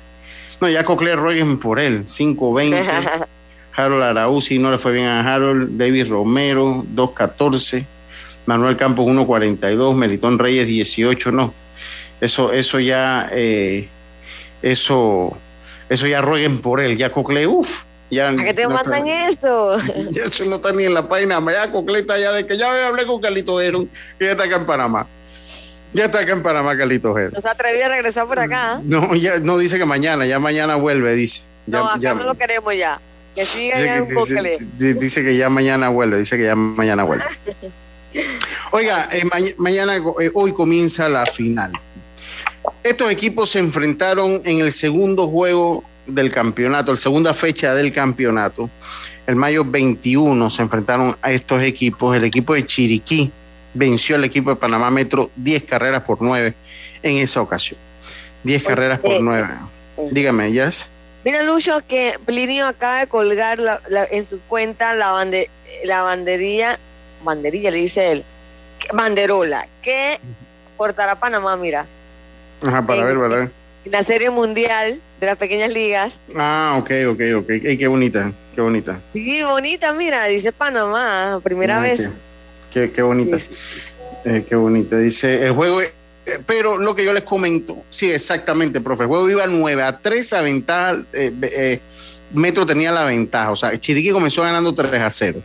No, ya Coclé rueguen por él. 5-20. Harold Araúzi no le fue bien a Harold. David Romero, 2-14. Manuel Campos, 1-42. Melitón Reyes, 18. No, eso, eso ya, eh, eso, eso ya rueguen por él. Ya Coclé, uff. Ya, ¿A qué te no mandan está- eso? ya eso no está ni en la página. Ya Coclé está ya de que ya hablé con Carlito Heron, que ya está acá en Panamá. Ya está acá en Panamá, Carlito Heron. No se atrevió a regresar por acá. No, ya no dice que mañana, ya mañana vuelve, dice. Ya, no, acá ya- no lo queremos ya. Que siga dice ya que- poco. dice- di- dice que ya mañana vuelve, dice que ya mañana vuelve. Oiga, eh, ma- mañana, eh, hoy comienza la final. Estos equipos se enfrentaron en el segundo juego del campeonato, la segunda fecha del campeonato. El mayo 21 se enfrentaron a estos equipos. El equipo de Chiriquí venció al equipo de Panamá Metro 10 carreras por 9 en esa ocasión. 10 carreras por 9. Dígame, Jazz. Mira, Lucho, que Plinio acaba de colgar la- la- en su cuenta la, bande, la banderilla, banderilla le dice él, banderola, que portará Panamá, mira, Ajá, para ver, para ver. En la serie mundial de las pequeñas ligas. Ah, ok, ok, ok. Ey, qué bonita, qué bonita. Sí, bonita, mira, dice Panamá, primera Ah, vez. Qué, qué, qué bonita. Eh, qué bonita. Dice, el juego, eh, pero lo que yo les comento, sí, exactamente, profe. El juego iba 9 a 3 a ventaja. eh, Metro tenía la ventaja. O sea, Chiriquí comenzó ganando 3 a 0.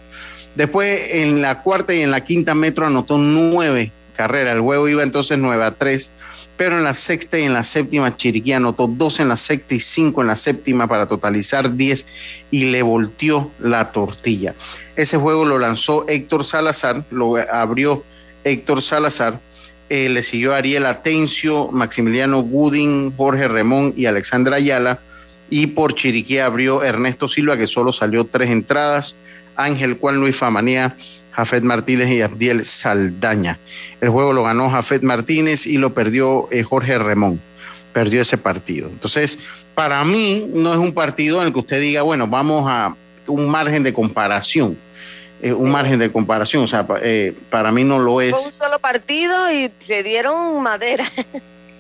Después, en la cuarta y en la quinta, Metro anotó 9 carreras. El juego iba entonces 9 a 3. Pero en la sexta y en la séptima, Chiriquí anotó 2 en la sexta y 5 en la séptima para totalizar 10 y le volteó la tortilla. Ese juego lo lanzó Héctor Salazar, lo abrió Héctor Salazar, eh, le siguió Ariel Atencio, Maximiliano Gooding, Jorge Remón y Alexandra Ayala. Y por Chiriquí abrió Ernesto Silva, que solo salió tres entradas. Ángel Juan Luis Famanía, Jafet Martínez y Abdiel Saldaña. El juego lo ganó Jafet Martínez y lo perdió eh, Jorge Remón. Perdió ese partido. Entonces, para mí no es un partido en el que usted diga, bueno, vamos a un margen de comparación. eh, un margen de comparación. O sea, eh, para mí no lo es. Fue un solo partido y se dieron madera,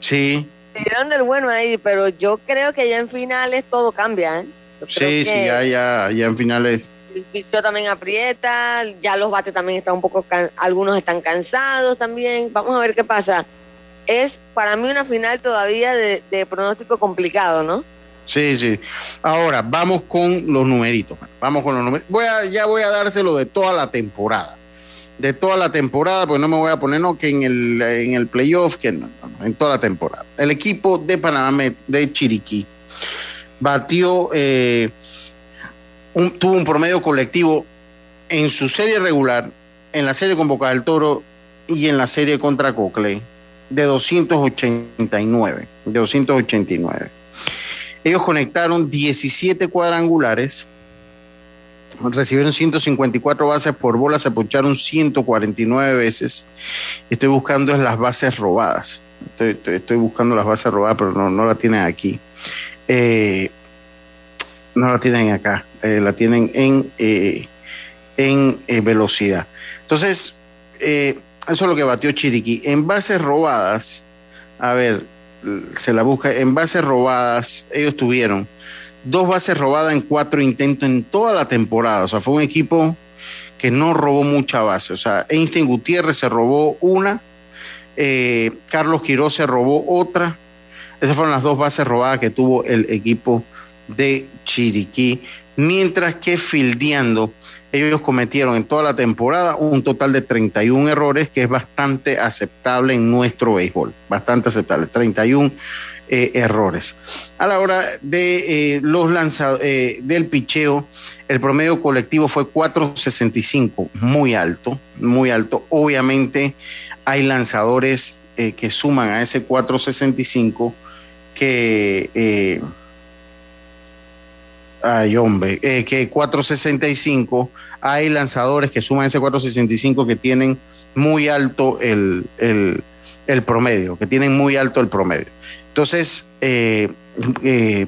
Sí, se dieron del bueno ahí, pero yo creo que ya en finales todo cambia, ¿eh? Sí, sí, ya, ya, ya en finales. El picheo también aprieta, ya los bates también están un poco, can- algunos están cansados también. Vamos a ver qué pasa. Es para mí una final todavía de, pronóstico complicado, ¿no? Sí, sí. Ahora, vamos con los numeritos. Vamos con los numeritos. Voy a, ya voy a dárselo de toda la temporada. De toda la temporada, pues no me voy a poner, no, que en el, en el playoff, que en toda la temporada. El equipo de Panamá, de Chiriquí, batió, eh, tuvo un promedio colectivo en su serie regular, en la serie con Boca del Toro y en la serie contra Cocle, de 289. De 289. Ellos conectaron 17 cuadrangulares, recibieron 154 bases por bola, se poncharon 149 veces. Estoy buscando las bases robadas. Estoy buscando las bases robadas, pero no, no la tienen aquí. Eh, no la tienen acá, eh, la tienen en, eh, en eh, velocidad. Entonces, eh, eso es lo que batió Chiriquí. En bases robadas, a ver, se la busca. En bases robadas, ellos tuvieron dos bases robadas en cuatro intentos en toda la temporada. O sea, fue un equipo que no robó mucha base. O sea, Einstein Gutiérrez se robó una, Carlos Quiroz se robó otra. Esas fueron las dos bases robadas que tuvo el equipo de Chiriquí. Mientras que fildeando, ellos cometieron en toda la temporada un total de 31 errores, que es bastante aceptable en nuestro béisbol. Bastante aceptable. 31 eh, errores. A la hora de eh, los lanzados del picheo, el promedio colectivo fue 4.65, muy alto, muy alto. Obviamente hay lanzadores eh, que suman a ese 465 que... ay, hombre, eh, que 465 hay lanzadores que suman ese 465 que tienen muy alto el, el- el promedio, que tienen muy alto el promedio. Entonces, eh, eh,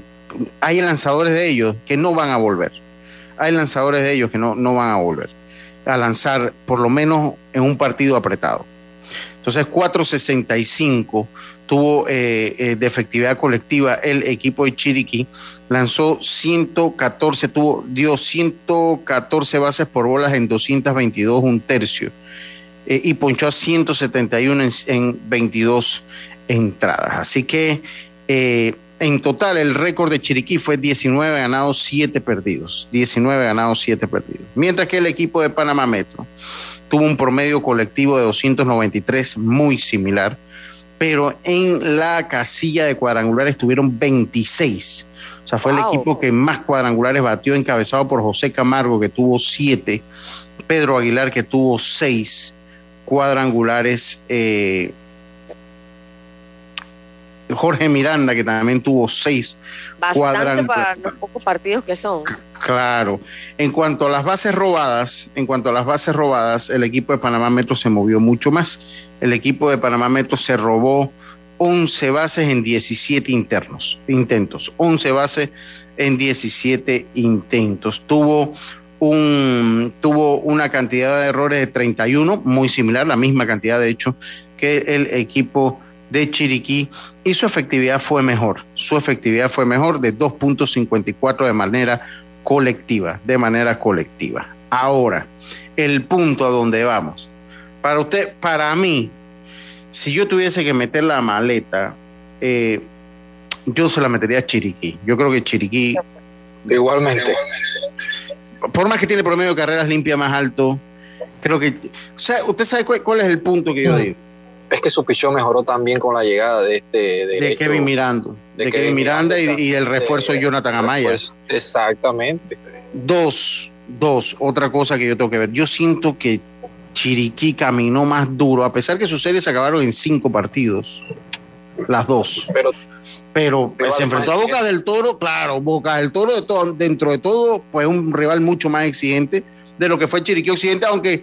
hay lanzadores de ellos que no van a volver. Hay lanzadores de ellos que no, no van a volver a lanzar, por lo menos en un partido apretado. Entonces, 465 tuvo eh, eh, de efectividad colectiva el equipo de Chiriquí, lanzó 114, tuvo, dio 114 bases por bolas en 222, un tercio, eh, y ponchó a 171 en, en 22 entradas. Así que eh, en total el récord de Chiriquí fue 19 ganados, 7 perdidos. 19 ganados, 7 perdidos. Mientras que el equipo de Panamá Metro tuvo un promedio colectivo de 293 muy similar, pero en la casilla de cuadrangulares tuvieron 26. O sea, fue el equipo que más cuadrangulares batió, encabezado por José Camargo, que tuvo 7, Pedro Aguilar, que tuvo 6 cuadrangulares, eh, Jorge Miranda, que también tuvo 6 Bastante cuadrangulares. para los pocos partidos que son. Claro. En cuanto a las bases robadas, en cuanto a las bases robadas, el equipo de Panamá Metro se movió mucho más. El equipo de Panamá Metro se robó 11 bases en 17 internos, intentos. 11 bases en 17 intentos. Tuvo un tuvo una cantidad de errores de 31, muy similar, la misma cantidad de hecho que el equipo de Chiriquí y su efectividad fue mejor. Su efectividad fue mejor de 2.54 de manera colectiva, de manera colectiva. Ahora, el punto a donde vamos. Para usted, para mí, si yo tuviese que meter la maleta, eh, yo se la metería a Chiriquí. Yo creo que Chiriquí. Igualmente. Por más que tiene promedio de carreras limpia más alto, creo que. O sea, usted sabe cuál, cuál es el punto que yo digo. Es que su pichón mejoró también con la llegada de este De Kevin Miranda. De, Kevin Miranda y, y el refuerzo de Jonathan Amaya. Exactamente. Dos, dos, otra cosa que yo tengo que ver. Yo siento que Chiriquí caminó más duro, a pesar que sus series se acabaron en cinco partidos, las dos. Pero, pero pues, se enfrentó a Boca del Toro, claro, Boca del Toro de todo- dentro de todo, pues un rival mucho más exigente de lo que fue Chiriquí Occidente, aunque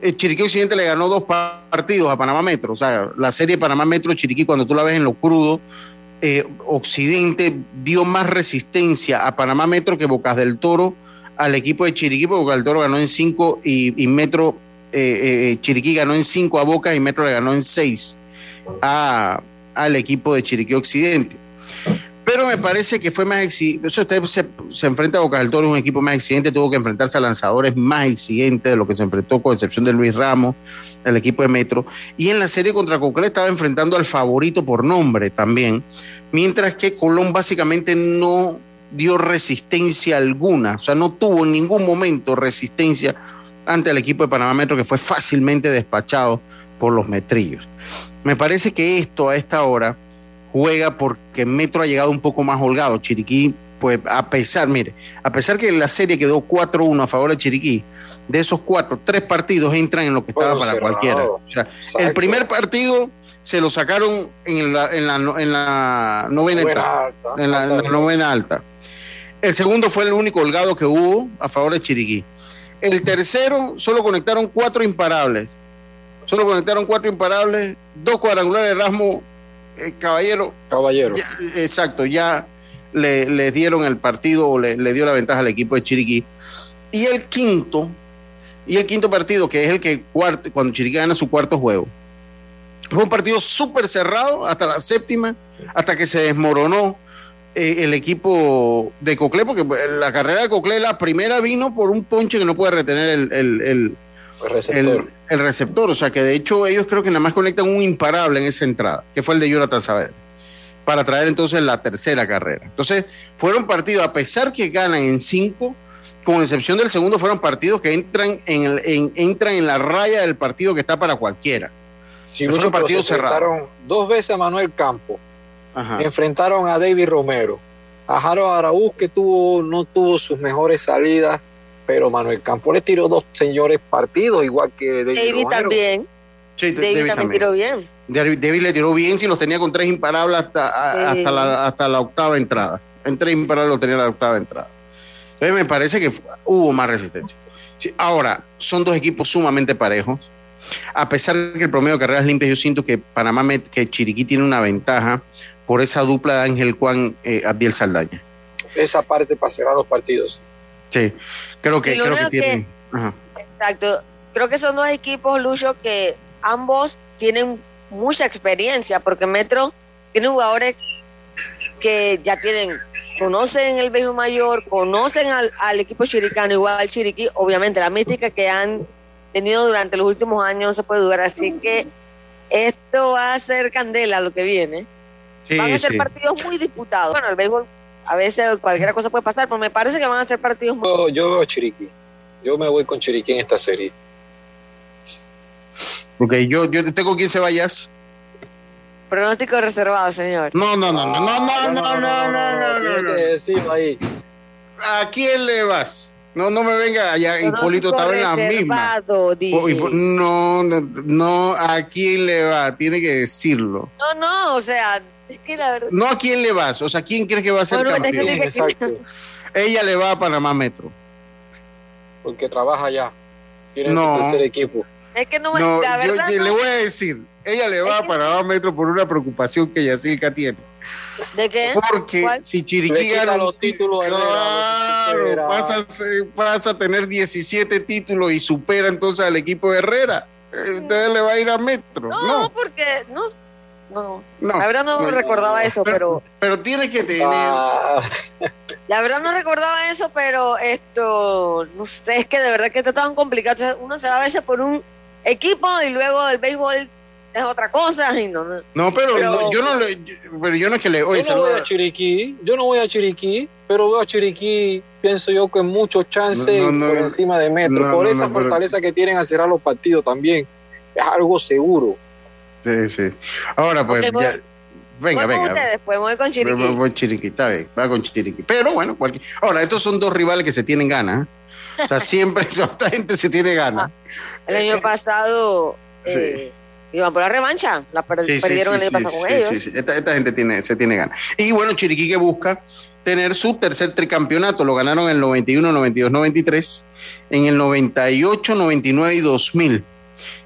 eh, Chiriquí Occidente le ganó dos pa- partidos a Panamá Metro. O sea, la serie Panamá Metro Chiriquí, cuando tú la ves en lo crudo, eh, Occidente dio más resistencia a Panamá Metro que Bocas del Toro al equipo de Chiriquí, porque Bocas del Toro ganó en cinco y, y Metro, eh, eh, Chiriquí ganó en cinco a Bocas y Metro le ganó en seis a, al equipo de Chiriquí Occidente. Pero me parece que fue más exigente. Usted se, se enfrenta a Boca del Toro, un equipo más exigente, tuvo que enfrentarse a lanzadores más exigentes de lo que se enfrentó, con excepción de Luis Ramos, el equipo de Metro. Y en la serie contra Coclé estaba enfrentando al favorito por nombre también, mientras que Colón básicamente no dio resistencia alguna, o sea, no tuvo en ningún momento resistencia ante el equipo de Panamá Metro, que fue fácilmente despachado por los metrillos. Me parece que esto a esta hora juega porque Metro ha llegado un poco más holgado. Chiriquí, pues a pesar, mire, a pesar que la serie quedó 4-1 a favor de Chiriquí, de esos cuatro, tres partidos entran en lo que estaba para cerrado. cualquiera. O sea, el primer partido se lo sacaron en la, en la, no- en la novena, Novena entrada, alta. en la, en la novena alta. El segundo fue el único holgado que hubo a favor de Chiriquí. El tercero solo conectaron cuatro imparables. Solo conectaron cuatro imparables, dos cuadrangulares de Erasmo eh, Caballero. Caballero. Ya, exacto, ya le, le dieron el partido o le, le dio la ventaja al equipo de Chiriquí. Y el quinto, y el quinto partido, que es el que cuarto, cuando Chiriquí gana su cuarto juego, fue un partido súper cerrado hasta la séptima, hasta que se desmoronó eh, el equipo de Coclé, porque pues, la carrera de Coclé, la primera vino por un ponche que no puede retener el, el- el- receptor. el- receptor. O sea que de hecho ellos creo que nada más conectan un imparable en esa entrada, que fue el de Jonathan Saavedra, para traer entonces la tercera carrera. Entonces fueron partidos, a pesar que ganan en cinco, con excepción del segundo, fueron partidos que entran en, el- en- entran en la raya del partido que está para cualquiera. Sí, fueron partidos cerrados. dos veces a Manuel Campo. Ajá. Enfrentaron a David Romero. A Jaro Araúz, que tuvo, no tuvo sus mejores salidas, pero Manuel Campo le tiró dos señores partidos, igual que David, David Romero. también. Sí, David, también también. tiró bien. David David le tiró bien, si los tenía con tres imparables hasta, a- hasta, la, hasta la octava entrada. En tres imparables los tenía en la octava entrada. Entonces me parece que hubo más resistencia. Sí, ahora, son dos equipos sumamente parejos. A pesar de que el promedio de carreras limpias, yo siento que Panamá, met- que Chiriquí tiene una ventaja por esa dupla de Ángel Juan, eh, Abdiel Saldaña. Esa parte para cerrar los partidos. Sí, creo que, creo que tienen. Ajá. Exacto. Creo que son dos equipos, Lucho, que ambos tienen mucha experiencia, porque Metro tiene jugadores que ya tienen, conocen el béisbol mayor, conocen al, al equipo chiricano, igual Chiriquí, obviamente la mística que han tenido durante los últimos años no se puede dudar, así que esto va a ser candela lo que viene. Sí, van a ser sí. partidos muy disputados. Bueno, el béisbol a veces cualquier cosa puede pasar, pero me parece que van a ser partidos muy Yo, yo veo a Chiriquí. Yo me voy con Chiriquí en esta serie. Porque yo, yo tengo quién se vayas. pronósticos reservados, señor. No, no, no, no, no, no, no, no, no, no, no, no. decirlo ahí. ¿A quién le vas? No, no me venga allá, Hipólito estaba en la misma. Reservado. Oh, No, no, no, ¿a quién le va? Tiene que decirlo. No, no, o sea, es que la verdad. No a quién le vas, o sea, ¿quién crees que va a ser Bueno, campeón? que- Ella le va a Panamá Metro. Porque trabaja allá. Tiene No. su tercer equipo. Es que no, me- No, la yo, verdad. yo no- le voy a decir, ella le va a Panamá Metro por una preocupación que Yacirca tiene. ¿De qué? Porque ¿Cuál? si Chiriquí gana los títulos Claro, los Herrera. pasa, pasa a tener 17 títulos y supera entonces al equipo de Herrera. Eh, Entonces le va a ir a Metro. No, No, porque no, no. no. La verdad no, No, recordaba eso, pero Pero tiene que tener. Ah, la verdad no recordaba eso, pero esto, no sé, es que de verdad que está tan complicado. O sea, uno se va a veces por un equipo y luego el béisbol es otra cosa y no, no. No, pero, Pero- no, yo no le. yo- pero yo no es que le. Oye, yo no voy a Chiriquí. Yo no voy a Chiriquí, pero veo a Chiriquí, pienso yo, con muchos chances No, no, por no. encima de Metro. No, por no, esa no, pero- fortaleza que tienen a cerrar los partidos también. Es algo seguro. Sí, sí. Ahora, pues. Ok, voy- ya- venga, voy con venga. ustedes, pues voy con Chiriquí. Voy- voy Chiriquí, está bien, va con Chiriquí. Pero bueno, cualquier... ahora, estos son dos rivales que se tienen ganas. ¿eh? O sea, siempre esta gente se tiene ganas. El año pasado eh, iban por la revancha, la per- Sí, perdieron sí, el año pasado con sí, ellos. sí, sí. Esta, esta gente tiene, se tiene ganas. Y bueno, Chiriquí que busca tener su tercer tricampeonato. Lo ganaron en el 91, 92, 93, en el 98, 99 y 2000.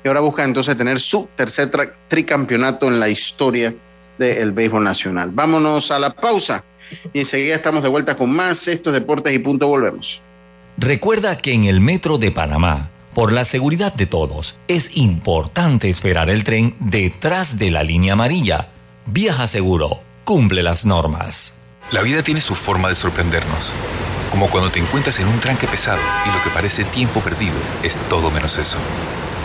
Y ahora busca entonces tener su tercer tricampeonato en la historia del béisbol nacional. Vámonos a la pausa y enseguida estamos de vuelta con más estos deportes y punto volvemos. Recuerda que en el Metro de Panamá, por la seguridad de todos, es importante esperar el tren detrás de la línea amarilla. Viaja seguro, cumple las normas. La vida tiene su forma de sorprendernos. Como cuando te encuentras en un tranque pesado y lo que parece tiempo perdido es todo menos eso.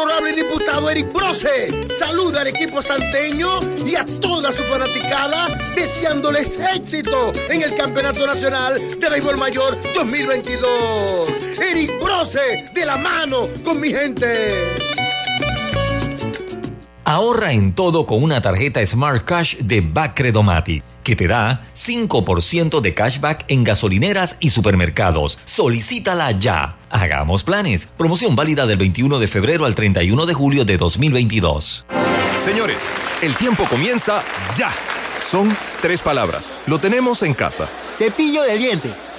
Honorable diputado Eric Brose saluda al equipo santeño y a toda su fanaticada deseándoles éxito en el Campeonato Nacional de Béisbol Mayor 2022. Eric Brose de la mano con mi gente. Ahorra en todo con una tarjeta Smart Cash de Bacredomatic que te da 5% de cashback en gasolineras y supermercados. Solicítala ya. Hagamos planes. Promoción válida del 21 de febrero al 31 de julio de 2022. Señores, el tiempo comienza ya. Son tres palabras. Lo tenemos en casa. Cepillo de diente.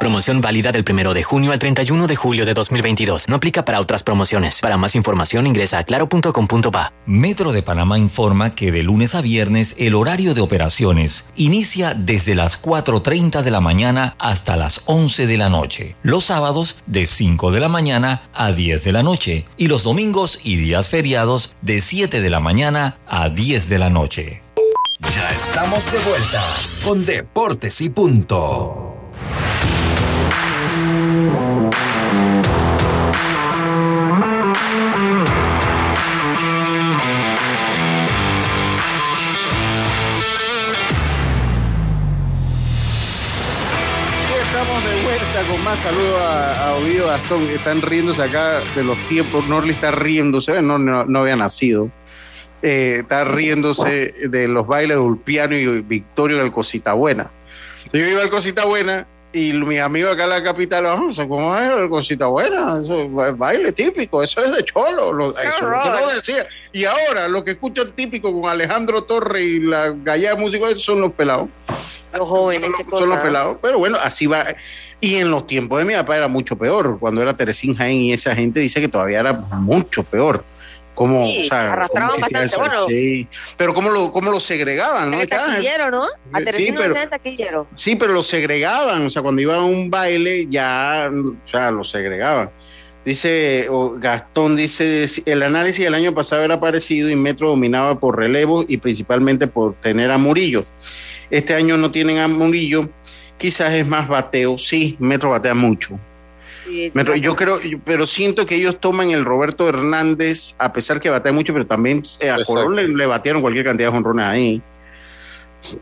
Promoción válida del 1 de junio al 31 de julio de 2022. No aplica para otras promociones. Para más información ingresa a claro.com.pa. Metro de Panamá informa que de lunes a viernes el horario de operaciones inicia desde las 4.30 de la mañana hasta las 11 de la noche. Los sábados de 5 de la mañana a 10 de la noche. Y los domingos y días feriados de 7 de la mañana a 10 de la noche. Ya estamos de vuelta con Deportes y Punto. Más saludos a, a Ovidio Gastón, que están riéndose acá de los tiempos. Norli está riéndose, no, no, no había nacido. Eh, está riéndose de los bailes de Ulpiano y Victorio en el Cosita Buena. Yo iba al Cosita Buena y mis amigos acá en la capital, "Ah, ¿cómo es el Cosita Buena? Eso es baile típico, eso es de cholo. Lo, eso lo que no decía. Y ahora lo que escuchan típico con Alejandro Torre y la gallada de músicos esos son los pelados. Los jóvenes, cosa. pelados, pero bueno, así va. Y en los tiempos de mi papá era mucho peor. Cuando era Teresín Jaén y esa gente dice que todavía era mucho peor. Como, Sí, o sea, arrastraban bastante, bueno. sí. Pero cómo lo, cómo lo segregaban, ¿no? El Que, ah, taquillero, ¿no? A Sí, Teresina pero- no el taquillero. Sí, pero lo segregaban, o sea, cuando iban a un baile ya, o sea, lo segregaban. Dice Gastón, dice, el análisis del año pasado era parecido y Metro dominaba por relevo y principalmente por tener a Murillo. Este año no tienen a Murillo, quizás es más bateo, sí, Metro batea mucho. Sí, Metro, yo creo, pero siento que ellos toman el Roberto Hernández, a pesar que batea mucho, pero también eh, a. Colón le, le batearon cualquier cantidad de jonrones ahí.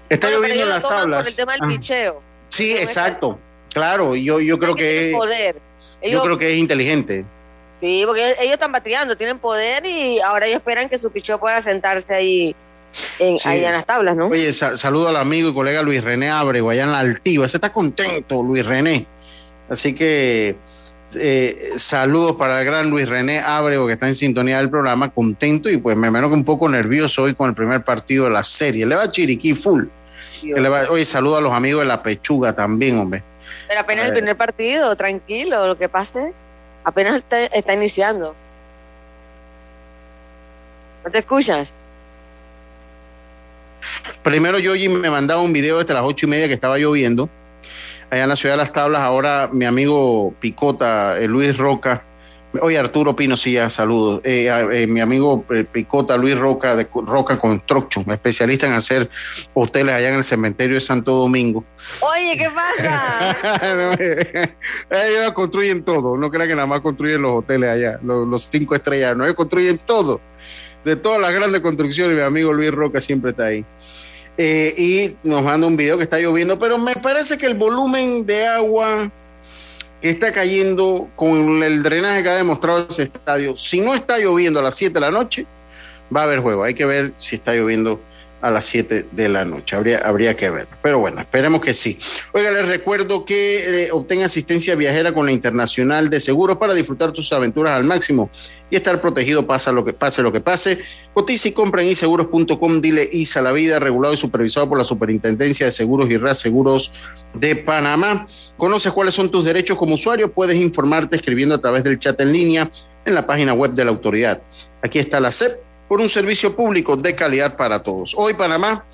Está Bueno, lloviendo las tablas. Por el tema del Ah. picheo. Sí, exacto. Claro, yo, yo creo que es, poder. yo creo que es inteligente. Sí, porque ellos están bateando, tienen poder y ahora ellos esperan que su picheo pueda sentarse ahí en, Sí. ahí en las tablas, ¿no? Oye, sa- saludo al amigo y colega Luis René Abrego, allá en la Altiva. Se está contento, Luis René. Así que eh, saludos para el gran Luis René Abrego, que está en sintonía del programa, contento y pues me imagino que un poco nervioso hoy con el primer partido de la serie. Le va a Chiriquí full. Le va- oye, saludo a los amigos de la Pechuga también, hombre. Pero apenas el primer partido, tranquilo, lo que pase, apenas está, está iniciando. ¿No te escuchas? Primero Yogi me mandaba un video desde las ocho y media que estaba lloviendo allá en la ciudad de las tablas. Ahora mi amigo Picota, eh, Luis Roca, oye Arturo Pino, sí, ya, saludos. Eh, eh, mi amigo Picota, Luis Roca de Roca Construction, especialista en hacer hoteles allá en el cementerio de Santo Domingo. Oye, ¿qué pasa? Ellos construyen todo, no crean que nada más construyen los hoteles allá, los, los cinco estrellas, no, ellos construyen todo. De todas las grandes construcciones, mi amigo Luis Roca siempre está ahí. Eh, y nos manda un video que está lloviendo, pero me parece que el volumen de agua que está cayendo con el drenaje que ha demostrado ese estadio, si no está lloviendo a las 7 de la noche, va a haber juego. Hay que ver si está lloviendo a las 7 de la noche. Habría, habría que ver. Pero bueno, esperemos que sí. Oiga, les recuerdo que eh, obtenga asistencia viajera con la Internacional de Seguros para disfrutar tus aventuras al máximo y estar protegido pasa lo que pase lo que pase. Cotiza y compra en iseguros.com. Dile ISA la vida, regulado y supervisado por la Superintendencia de Seguros y Reaseguros de Panamá. Conoces cuáles son tus derechos como usuario. Puedes informarte escribiendo a través del chat en línea en la página web de la autoridad. Aquí está la CEP por un servicio público de calidad para todos. Hoy Panamá